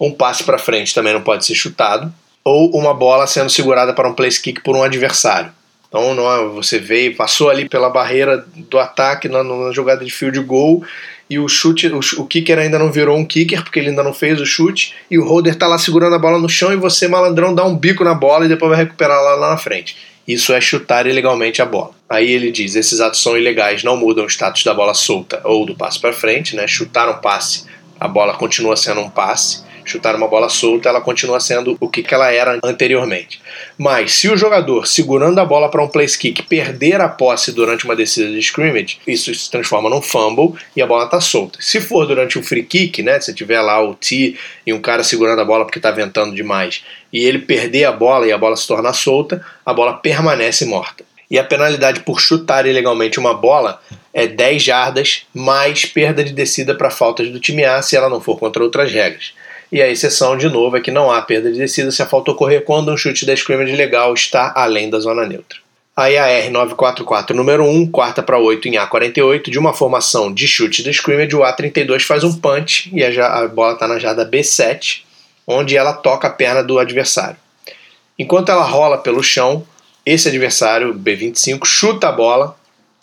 [SPEAKER 1] Um passe para frente também não pode ser chutado, ou uma bola sendo segurada para um place kick por um adversário. Então não é, você veio, passou ali pela barreira do ataque na, na jogada de field goal e o chute, o, o, kicker ainda não virou um kicker porque ele ainda não fez o chute e o holder tá lá segurando a bola no chão e você malandrão dá um bico na bola e depois vai recuperar lá, lá na frente. Isso é chutar ilegalmente a bola. Aí ele diz: esses atos são ilegais, não mudam o status da bola solta ou do passe para frente, né? Chutar um passe, a bola continua sendo um passe chutar uma bola solta, ela continua sendo o que, ela era anteriormente. Mas se o jogador, segurando a bola para um place kick, perder a posse durante uma descida de scrimmage, isso se transforma num fumble e a bola está solta. Se for durante um free kick, né, se tiver lá o T e um cara segurando a bola porque está ventando demais, e ele perder a bola e a bola se tornar solta, a bola permanece morta. E a penalidade por chutar ilegalmente uma bola é 10 jardas mais perda de descida para faltas do time A se ela não for contra outras regras. E a exceção, de novo, é que não há perda de descida se a falta ocorrer quando um chute da scrimmage legal está além da zona neutra. Aí a R944 número 1, quarta para 8 em A48, de uma formação de chute da scrimmage, o A32 faz um punch e a, a bola está na jarda B7, onde ela toca a perna do adversário. Enquanto ela rola pelo chão, esse adversário, B25, chuta a bola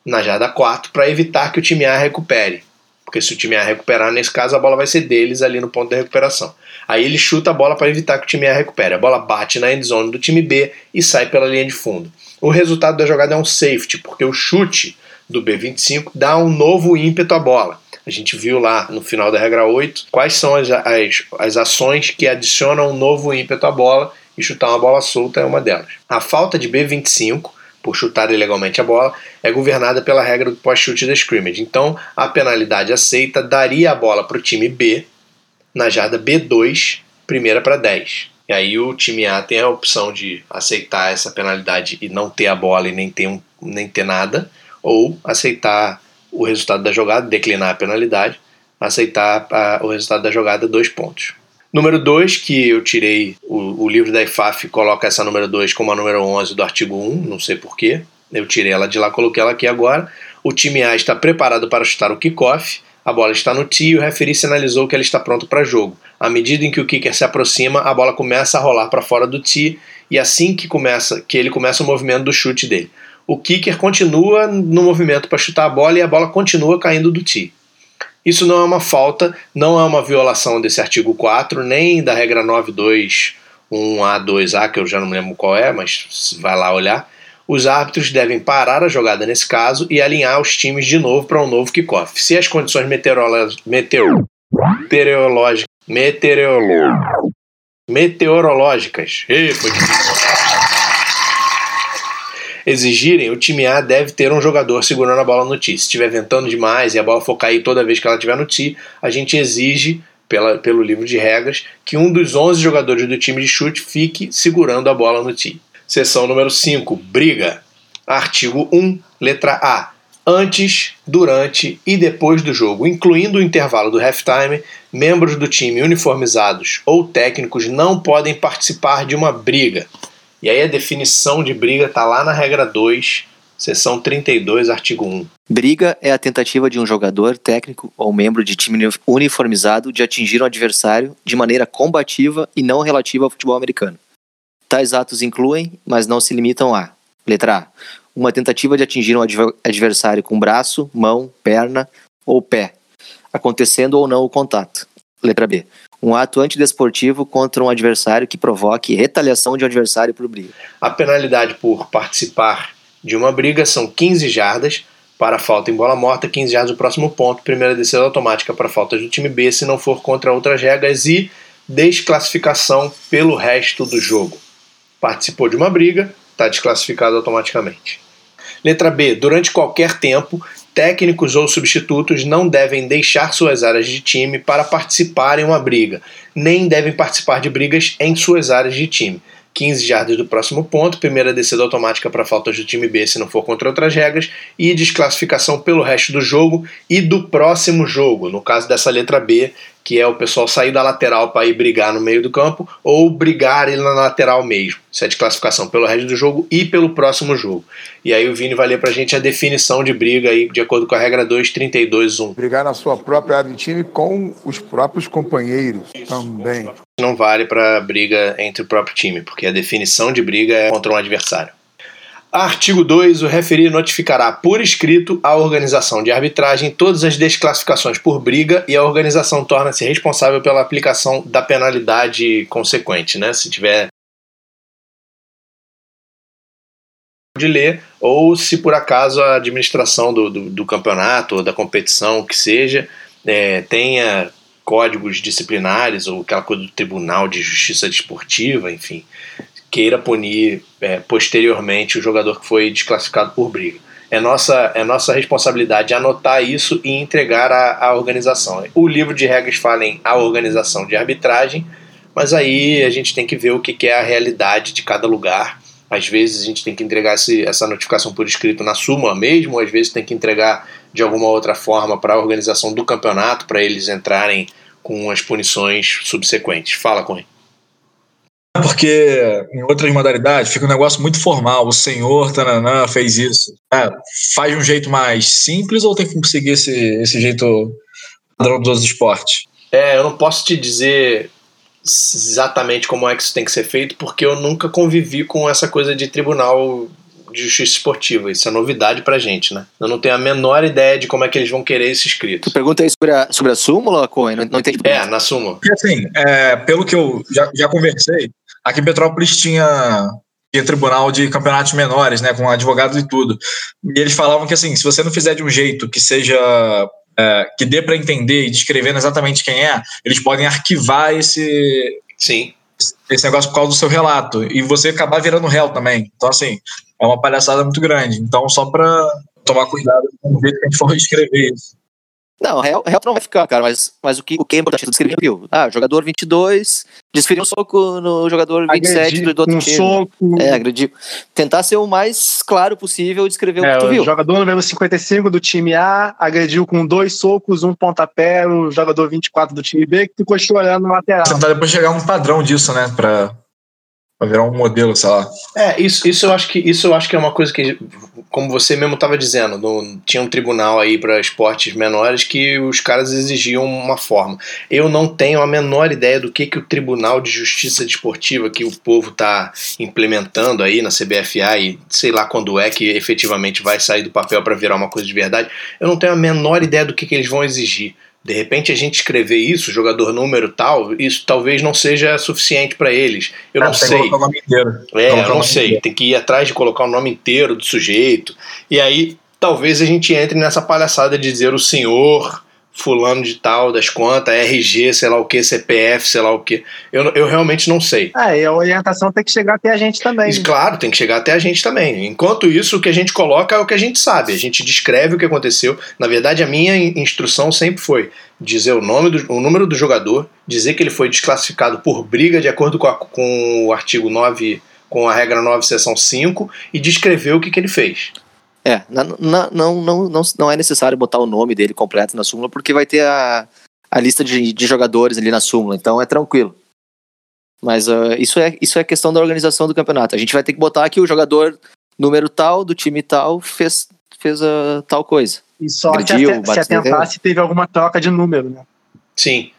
[SPEAKER 1] na jarda 4 para evitar que o time A recupere. Porque se o time A recuperar, nesse caso, a bola vai ser deles ali no ponto da recuperação. Aí ele chuta a bola para evitar que o time A recupere. A bola bate na endzone do time B e sai pela linha de fundo. O resultado da jogada é um safety, porque o chute do B25 dá um novo ímpeto à bola. A gente viu lá no final da regra 8 quais são as, as, as ações que adicionam um novo ímpeto à bola e chutar uma bola solta é uma delas. A falta de B25 por chutar ilegalmente a bola, é governada pela regra do pós-chute da scrimmage. Então, a penalidade aceita daria a bola para o time B na jarda B2, primeira para 10. E aí o time A tem a opção de aceitar essa penalidade e não ter a bola e nem ter, um, nem ter nada, ou aceitar o resultado da jogada, declinar a penalidade, aceitar a, o resultado da jogada, dois pontos. Número 2, que eu tirei, o, o, livro da IFAF coloca essa número 2 como a número 11 do artigo 1, não sei porquê. Eu tirei ela de lá, coloquei ela aqui agora. O time A está preparado para chutar o kickoff. A bola está no tee e o referee sinalizou que ela está pronto para jogo. À medida em que o kicker se aproxima, a bola começa a rolar para fora do tee e assim que começa, que ele começa o movimento do chute dele. O kicker continua no movimento para chutar a bola e a bola continua caindo do tee. Isso não é uma falta, não é uma violação desse artigo 4, nem da regra 921A2A, que eu já não me lembro qual é, mas vai lá olhar. Os árbitros devem parar a jogada nesse caso e alinhar os times de novo para um novo kickoff. Se as condições meteorológicas, meteor, meteorológicas, meteorológicas, meteorológicas, foi exigirem, o time A deve ter um jogador segurando a bola no tee. Se estiver ventando demais e a bola for cair toda vez que ela estiver no tee, a gente exige, pela, pelo livro de regras, que um dos 11 jogadores do time de chute fique segurando a bola no tee. Seção número 5, briga. Artigo 1, letra A. Antes, durante e depois do jogo, incluindo o intervalo do halftime, membros do time uniformizados ou técnicos não podem participar de uma briga. E aí a definição de briga está lá na regra 2, seção 32, artigo 1.
[SPEAKER 7] Briga é a tentativa de um jogador, técnico ou membro de time uniformizado de atingir um adversário de maneira combativa e não relativa ao futebol americano. Tais atos incluem, mas não se limitam a: letra A. Uma tentativa de atingir um adversário com braço, mão, perna ou pé, acontecendo ou não o contato. Letra B um ato antidesportivo contra um adversário que provoque retaliação de um adversário por briga.
[SPEAKER 1] A penalidade por participar de uma briga são 15 jardas para falta em bola morta, 15 jardas do próximo ponto, primeira descida automática para faltas do time B se não for contra outras regras e desclassificação pelo resto do jogo. Participou de uma briga, está desclassificado automaticamente. Letra B. Durante qualquer tempo, técnicos ou substitutos não devem deixar suas áreas de time para participar em uma briga, nem devem participar de brigas em suas áreas de time. 15 jardas do próximo ponto, primeira descida automática para faltas do time B se não for contra outras regras, e desclassificação pelo resto do jogo e do próximo jogo. No caso dessa letra B, que é o pessoal sair da lateral para ir brigar no meio do campo ou brigar ele na lateral mesmo. Isso é de classificação pelo resto do jogo e pelo próximo jogo. E aí o Vini vai ler pra gente a definição de briga aí, de acordo com a regra 232.1.
[SPEAKER 3] Brigar na sua própria área de time com os próprios companheiros também.
[SPEAKER 1] Não vale para briga entre o próprio time, porque a definição de briga é contra um adversário. Artigo 2. O referi notificará por escrito à organização de arbitragem todas as desclassificações por briga e a organização torna-se responsável pela aplicação da penalidade consequente, né? Se tiver de ler, ou se por acaso a administração do, do, do campeonato ou da competição, que seja, é, tenha códigos disciplinares ou aquela coisa do Tribunal de Justiça Desportiva, enfim, queira punir é, posteriormente o jogador que foi desclassificado por briga. É nossa, é nossa responsabilidade anotar isso e entregar à, organização. O livro de regras fala em a organização de arbitragem, mas aí a gente tem que ver o que, que é a realidade de cada lugar. Às vezes a gente tem que entregar esse, essa notificação por escrito na súmula mesmo, às vezes tem que entregar de alguma outra forma para a organização do campeonato, para eles entrarem com as punições subsequentes. Fala com ele.
[SPEAKER 9] Porque em outras modalidades fica um negócio muito formal. O senhor Tananã fez isso. É, faz de um jeito mais simples ou tem que seguir esse, esse jeito padrão dos esportes?
[SPEAKER 1] É, eu não posso te dizer exatamente como é que isso tem que ser feito, porque eu nunca convivi com essa coisa de tribunal de justiça esportiva. Isso é novidade pra gente, né? Eu não tenho a menor ideia de como é que eles vão querer isso escrito.
[SPEAKER 7] Tu pergunta aí sobre a, sobre a súmula, Cohen? Não, não entendi.
[SPEAKER 1] É, na súmula.
[SPEAKER 9] Porque assim, é, pelo que eu já, já conversei, aqui em Petrópolis tinha, tinha tribunal de campeonatos menores, né? Com advogados e tudo. E eles falavam que assim, se você não fizer de um jeito que seja é, que dê para entender e descrevendo exatamente quem é, eles podem arquivar esse,
[SPEAKER 1] Sim.
[SPEAKER 9] esse negócio por causa do seu relato e você acabar virando réu também. Então, assim, é uma palhaçada muito grande. Então, só para tomar cuidado com o jeito que a gente for escrever isso.
[SPEAKER 7] Não, real, real não vai ficar, cara, mas, mas o, que, o que é importante descrever viu? Ah, jogador 22 desferiu um soco no jogador 27
[SPEAKER 4] Agredi
[SPEAKER 7] do outro
[SPEAKER 4] um
[SPEAKER 7] time.
[SPEAKER 4] soco.
[SPEAKER 7] É, agrediu. Tentar ser o mais claro possível e descrever o
[SPEAKER 4] É,
[SPEAKER 7] que tu
[SPEAKER 4] o
[SPEAKER 7] viu.
[SPEAKER 4] jogador número 55 do time A agrediu com dois socos, um pontapé, o jogador 24 do time B que ficou chorando no lateral.
[SPEAKER 9] Tentar depois chegar a um padrão disso, né? Pra, pra virar um modelo, sei lá.
[SPEAKER 1] É, isso, isso eu acho que isso eu acho que é uma coisa que, como você mesmo estava dizendo, no- tinha um tribunal aí para esportes menores que os caras exigiam uma forma. Eu não tenho a menor ideia do que, que o Tribunal de Justiça Desportiva que o povo está implementando aí na CBFA e sei lá quando é que efetivamente vai sair do papel para virar uma coisa de verdade. Eu não tenho a menor ideia do que, que eles vão exigir. De repente a gente escrever isso, jogador número tal, isso talvez não seja suficiente para eles. Eu não
[SPEAKER 9] Tem que
[SPEAKER 1] sei.
[SPEAKER 9] o nome inteiro.
[SPEAKER 1] É, eu não sei.
[SPEAKER 9] inteiro.
[SPEAKER 1] Tem que ir atrás de colocar o nome inteiro do sujeito. E aí, talvez a gente entre nessa palhaçada de dizer o senhor fulano de tal, das quantas, RG, sei lá o que, CPF, sei lá o que. Eu, eu realmente não sei.
[SPEAKER 4] É, e a orientação tem que chegar até a gente também.
[SPEAKER 1] Isso, claro, tem que chegar até a gente também. Enquanto isso, o que a gente coloca é o que a gente sabe. A gente descreve o que aconteceu. Na verdade, a minha in- instrução sempre foi dizer o nome do, o número do jogador, dizer que ele foi desclassificado por briga de acordo com, a- com o artigo 9, com a regra 9, seção 5, e descrever o que, que ele fez.
[SPEAKER 7] É, na- na- não, não, não, não é necessário botar o nome dele completo na súmula, porque vai ter a, a lista de, de jogadores ali na súmula, então é tranquilo. Mas ah, isso, é, isso é questão da organização do campeonato. A gente vai ter que botar aqui o jogador número tal, do time tal, fez, fez a tal coisa.
[SPEAKER 4] E só se, aten- se se teve alguma troca de número, né?
[SPEAKER 1] Sim.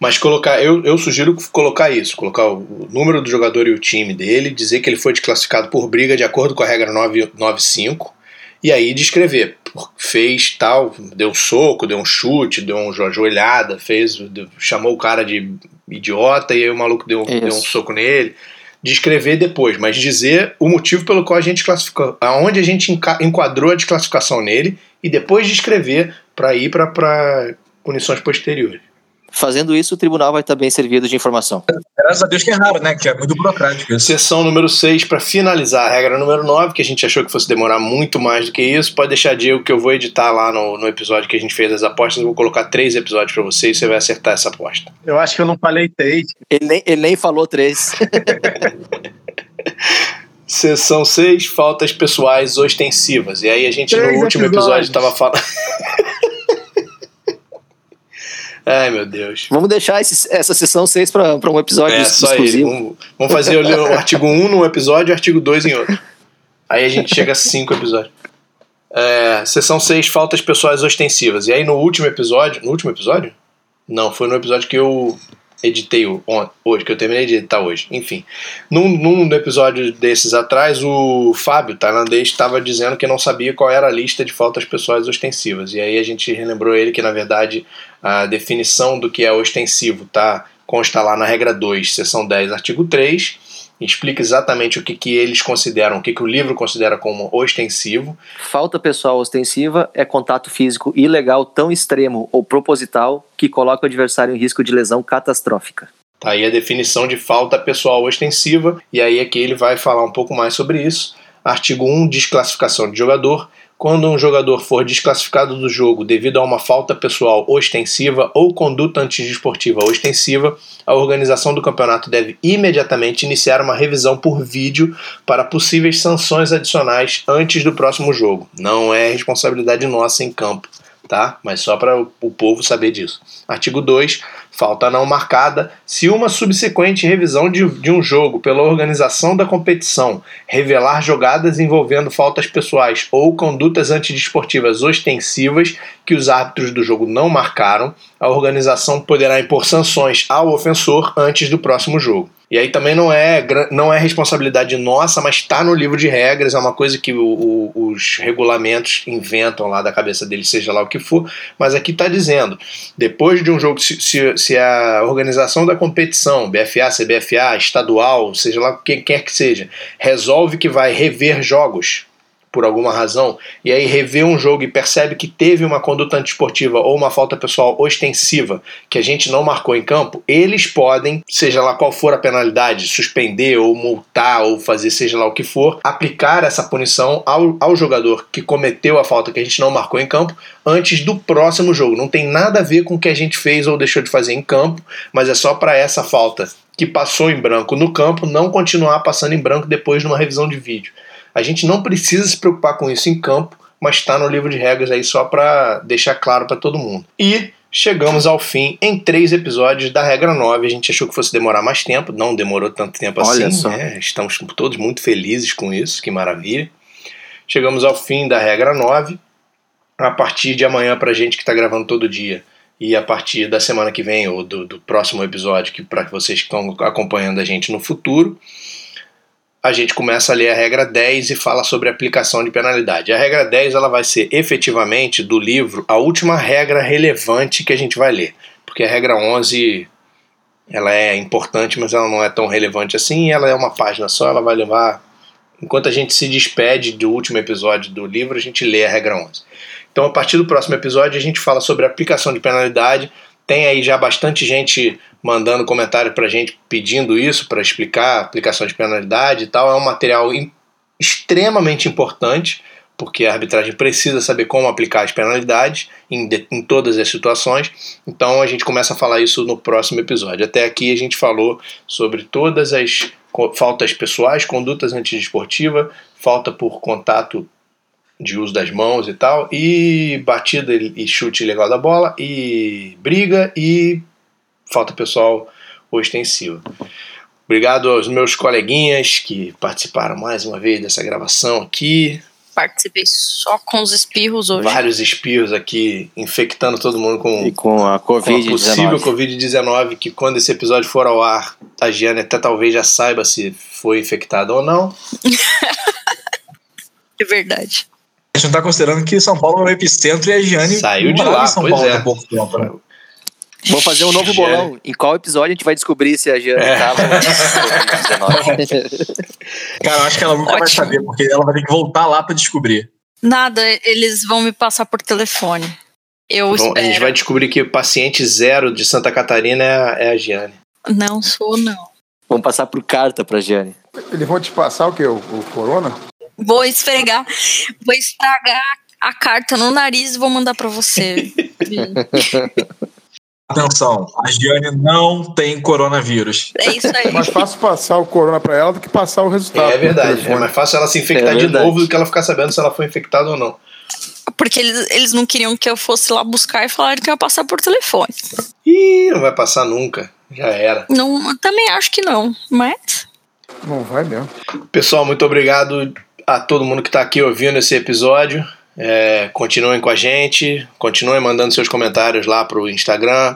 [SPEAKER 1] Mas colocar, eu, eu sugiro colocar isso, colocar o, número do jogador e o time dele, dizer que ele foi desclassificado por briga de acordo com a regra 995, e aí descrever. Fez tal, deu um soco, deu um chute, deu uma ajoelhada, fez, chamou o cara de idiota e aí o maluco deu, deu um soco nele. Descrever depois, mas dizer o motivo pelo qual a gente classificou, aonde a gente enquadrou a desclassificação nele, e depois descrever para ir para punições posteriores.
[SPEAKER 7] Fazendo isso, o tribunal vai estar bem servido de informação.
[SPEAKER 9] Graças a Deus que é raro, né? Que é muito burocrático.
[SPEAKER 1] Sessão número 6, para finalizar a regra número 9, que a gente achou que fosse demorar muito mais do que isso. Pode deixar, Diego, que eu vou editar lá no, no episódio que a gente fez das apostas. Eu vou colocar três episódios para você e você vai acertar essa aposta.
[SPEAKER 4] Eu acho que eu não falei três.
[SPEAKER 7] Ele nem, ele nem falou três.
[SPEAKER 1] Sessão 6, faltas pessoais ostensivas. E aí a gente
[SPEAKER 4] Três
[SPEAKER 1] no último
[SPEAKER 4] episódios.
[SPEAKER 1] episódio estava falando. Ai, meu Deus.
[SPEAKER 7] Vamos deixar esse- essa sessão 6 para um episódio
[SPEAKER 1] É,
[SPEAKER 7] ex-
[SPEAKER 1] só
[SPEAKER 7] exclusivo.
[SPEAKER 1] Vamos, vamos fazer o, o artigo 1 num episódio e o artigo 2 em outro. Aí a gente chega a 5 episódios. É, sessão 6, faltas pessoais ostensivas. E aí no último episódio. No último episódio? Não, foi no episódio que eu editei hoje, que eu terminei de editar hoje. Enfim. Num, num episódio desses atrás, o Fábio, tailandês, estava dizendo que não sabia qual era a lista de faltas pessoais ostensivas. E aí a gente relembrou ele que, na verdade, a definição do que é ostensivo tá, consta lá na regra 2, seção 10, artigo 3. Explica exatamente o que, que eles consideram, o que, que o livro considera como ostensivo.
[SPEAKER 7] Falta pessoal ostensiva é contato físico ilegal tão extremo ou proposital que coloca o adversário em risco de lesão catastrófica.
[SPEAKER 1] Tá aí a definição de falta pessoal ostensiva, e aí aqui ele vai falar um pouco mais sobre isso. Artigo 1, desclassificação de jogador. Quando um jogador for desclassificado do jogo devido a uma falta pessoal ostensiva ou conduta antidesportiva ostensiva, a organização do campeonato deve imediatamente iniciar uma revisão por vídeo para possíveis sanções adicionais antes do próximo jogo. Não é responsabilidade nossa em campo, tá? Mas só para o povo saber disso. Artigo 2, falta não marcada. Se uma subsequente revisão de, de um jogo pela organização da competição revelar jogadas envolvendo faltas pessoais ou condutas antidesportivas ostensivas que os árbitros do jogo não marcaram, a organização poderá impor sanções ao ofensor antes do próximo jogo. E aí também não é, não é responsabilidade nossa, mas está no livro de regras, é uma coisa que o- o- os regulamentos inventam lá da cabeça deles, seja lá o que for, mas aqui está dizendo, depois de um jogo, se, se, se a organização da competição, BFA, CBFA, estadual, seja lá quem quer que seja, resolve que vai rever jogos por alguma razão, e aí revê um jogo e percebe que teve uma conduta antiesportiva ou uma falta pessoal ostensiva que a gente não marcou em campo, eles podem, seja lá qual for a penalidade, suspender ou multar ou fazer seja lá o que for, aplicar essa punição ao, ao jogador que cometeu a falta que a gente não marcou em campo antes do próximo jogo. Não tem nada a ver com o que a gente fez ou deixou de fazer em campo, mas é só para essa falta que passou em branco no campo não continuar passando em branco depois de uma revisão de vídeo. A gente não precisa se preocupar com isso em campo, mas está no livro de regras aí só para deixar claro para todo mundo. E chegamos ao fim em três episódios da regra 9. A gente achou que fosse demorar mais tempo, não demorou tanto tempo
[SPEAKER 7] Olha
[SPEAKER 1] assim.
[SPEAKER 7] só.
[SPEAKER 1] né? Estamos todos muito felizes com isso, que maravilha. Chegamos ao fim da regra 9. A partir de amanhã, para gente que está gravando todo dia, e a partir da semana que vem, ou do, do próximo episódio, que para vocês que estão acompanhando a gente no futuro, a gente começa a ler a regra 10 e fala sobre aplicação de penalidade. A regra 10 ela vai ser efetivamente do livro a última regra relevante que a gente vai ler, porque a regra 11 ela é importante, mas ela não é tão relevante assim, ela é uma página só, ela vai levar enquanto a gente se despede do último episódio do livro, a gente lê a regra 11. Então, a partir do próximo episódio, a gente fala sobre aplicação de penalidade. Tem aí já bastante gente mandando comentário pra gente pedindo isso para explicar aplicação de penalidade e tal. É um material extremamente importante, porque a arbitragem precisa saber como aplicar as penalidades em, de- em todas as situações. Então a gente começa a falar isso no próximo episódio. Até aqui a gente falou sobre todas as faltas pessoais, condutas antidesportivas, falta por contato de uso das mãos e tal, e batida e chute ilegal da bola, e briga e falta pessoal ostensiva. Obrigado aos meus coleguinhas que participaram mais uma vez dessa gravação aqui.
[SPEAKER 8] Participei só com os espirros hoje.
[SPEAKER 1] Vários espirros aqui infectando todo mundo com,
[SPEAKER 7] E com a
[SPEAKER 1] com a possível
[SPEAKER 7] Covid-19.
[SPEAKER 1] Covid-19, que quando esse episódio for ao ar, a Giane até talvez já saiba se foi infectada ou não.
[SPEAKER 8] É verdade.
[SPEAKER 9] A gente não tá considerando que São Paulo é o epicentro e a Giane
[SPEAKER 1] Saiu de lá,
[SPEAKER 9] São
[SPEAKER 1] pois
[SPEAKER 9] Paulo
[SPEAKER 1] é.
[SPEAKER 9] há pouco tempo, né?
[SPEAKER 7] Vamos fazer um novo bolão. Em qual episódio a gente vai descobrir se a Jana
[SPEAKER 1] É.
[SPEAKER 7] tava Covid-19?
[SPEAKER 9] Cara, eu acho que ela nunca vai
[SPEAKER 8] Ótimo.
[SPEAKER 9] saber, porque ela vai ter que voltar lá pra descobrir.
[SPEAKER 8] Nada, eles vão me passar por telefone. Eu
[SPEAKER 1] Então, a gente vai descobrir que o paciente zero de Santa Catarina é a, é a Giane.
[SPEAKER 8] Não sou, não.
[SPEAKER 7] Vamos passar por carta pra Giane.
[SPEAKER 3] Eles vão te passar o quê? O, o corona?
[SPEAKER 8] Vou esfregar, vou estragar a carta no nariz e vou mandar pra você.
[SPEAKER 9] Atenção, a Giane não tem coronavírus.
[SPEAKER 8] É isso aí.
[SPEAKER 3] É mais fácil passar o corona pra ela do que passar o resultado.
[SPEAKER 1] É, verdade. É mais fácil ela se infectar
[SPEAKER 7] É
[SPEAKER 1] de novo do que ela ficar sabendo se ela foi infectada ou não.
[SPEAKER 8] Porque eles, eles não queriam que eu fosse lá buscar e falaram que eu ia passar por telefone.
[SPEAKER 1] Ih, não vai passar nunca. Já era.
[SPEAKER 8] Não, eu também acho que não, mas.
[SPEAKER 3] Não vai mesmo.
[SPEAKER 1] Pessoal, muito obrigado a todo mundo que está aqui ouvindo esse episódio. É, continuem com a gente, continuem mandando seus comentários lá pro Instagram.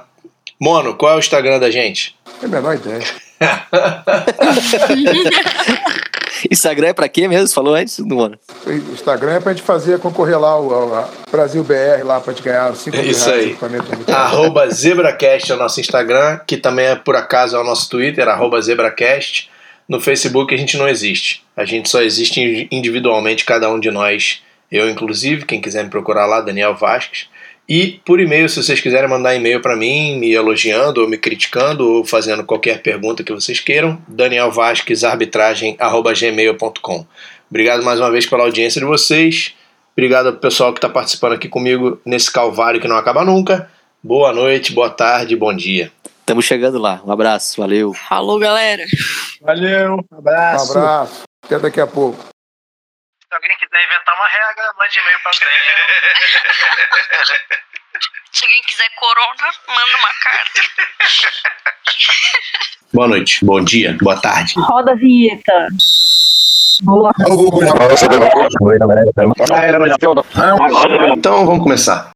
[SPEAKER 1] Mono, qual é o Instagram da gente?
[SPEAKER 3] É a menor ideia.
[SPEAKER 7] Instagram é pra quê mesmo? Você falou antes, não, mano?
[SPEAKER 3] O Instagram é pra gente fazer, concorrer lá ao, a Brasil BR lá pra gente ganhar 5 mil
[SPEAKER 1] Isso aí. arroba ZebraCast é o nosso Instagram, que também é por acaso é o nosso Twitter, arroba ZebraCast. No Facebook a gente não existe. A gente só existe individualmente, cada um de nós. Eu, inclusive, quem quiser me procurar lá, Daniel Vasques. E por e-mail, se vocês quiserem mandar e-mail para mim, me elogiando ou me criticando ou fazendo qualquer pergunta que vocês queiram, danielvasquesarbitragem.gmail.com Obrigado mais uma vez pela audiência de vocês. Obrigado ao pessoal que está participando aqui comigo nesse calvário que não acaba nunca. Boa noite, boa tarde, bom dia.
[SPEAKER 7] Estamos chegando lá. Um abraço, valeu.
[SPEAKER 8] Falou, galera.
[SPEAKER 4] Valeu,
[SPEAKER 3] Um
[SPEAKER 4] abraço.
[SPEAKER 3] abraço. Até daqui a pouco.
[SPEAKER 2] Se alguém quiser inventar uma regra, mande e-mail pra Daniel.
[SPEAKER 8] Se alguém quiser corona, manda uma carta.
[SPEAKER 1] Boa noite, bom dia, boa tarde.
[SPEAKER 6] Roda a vinheta. Boa.
[SPEAKER 1] Então vamos começar.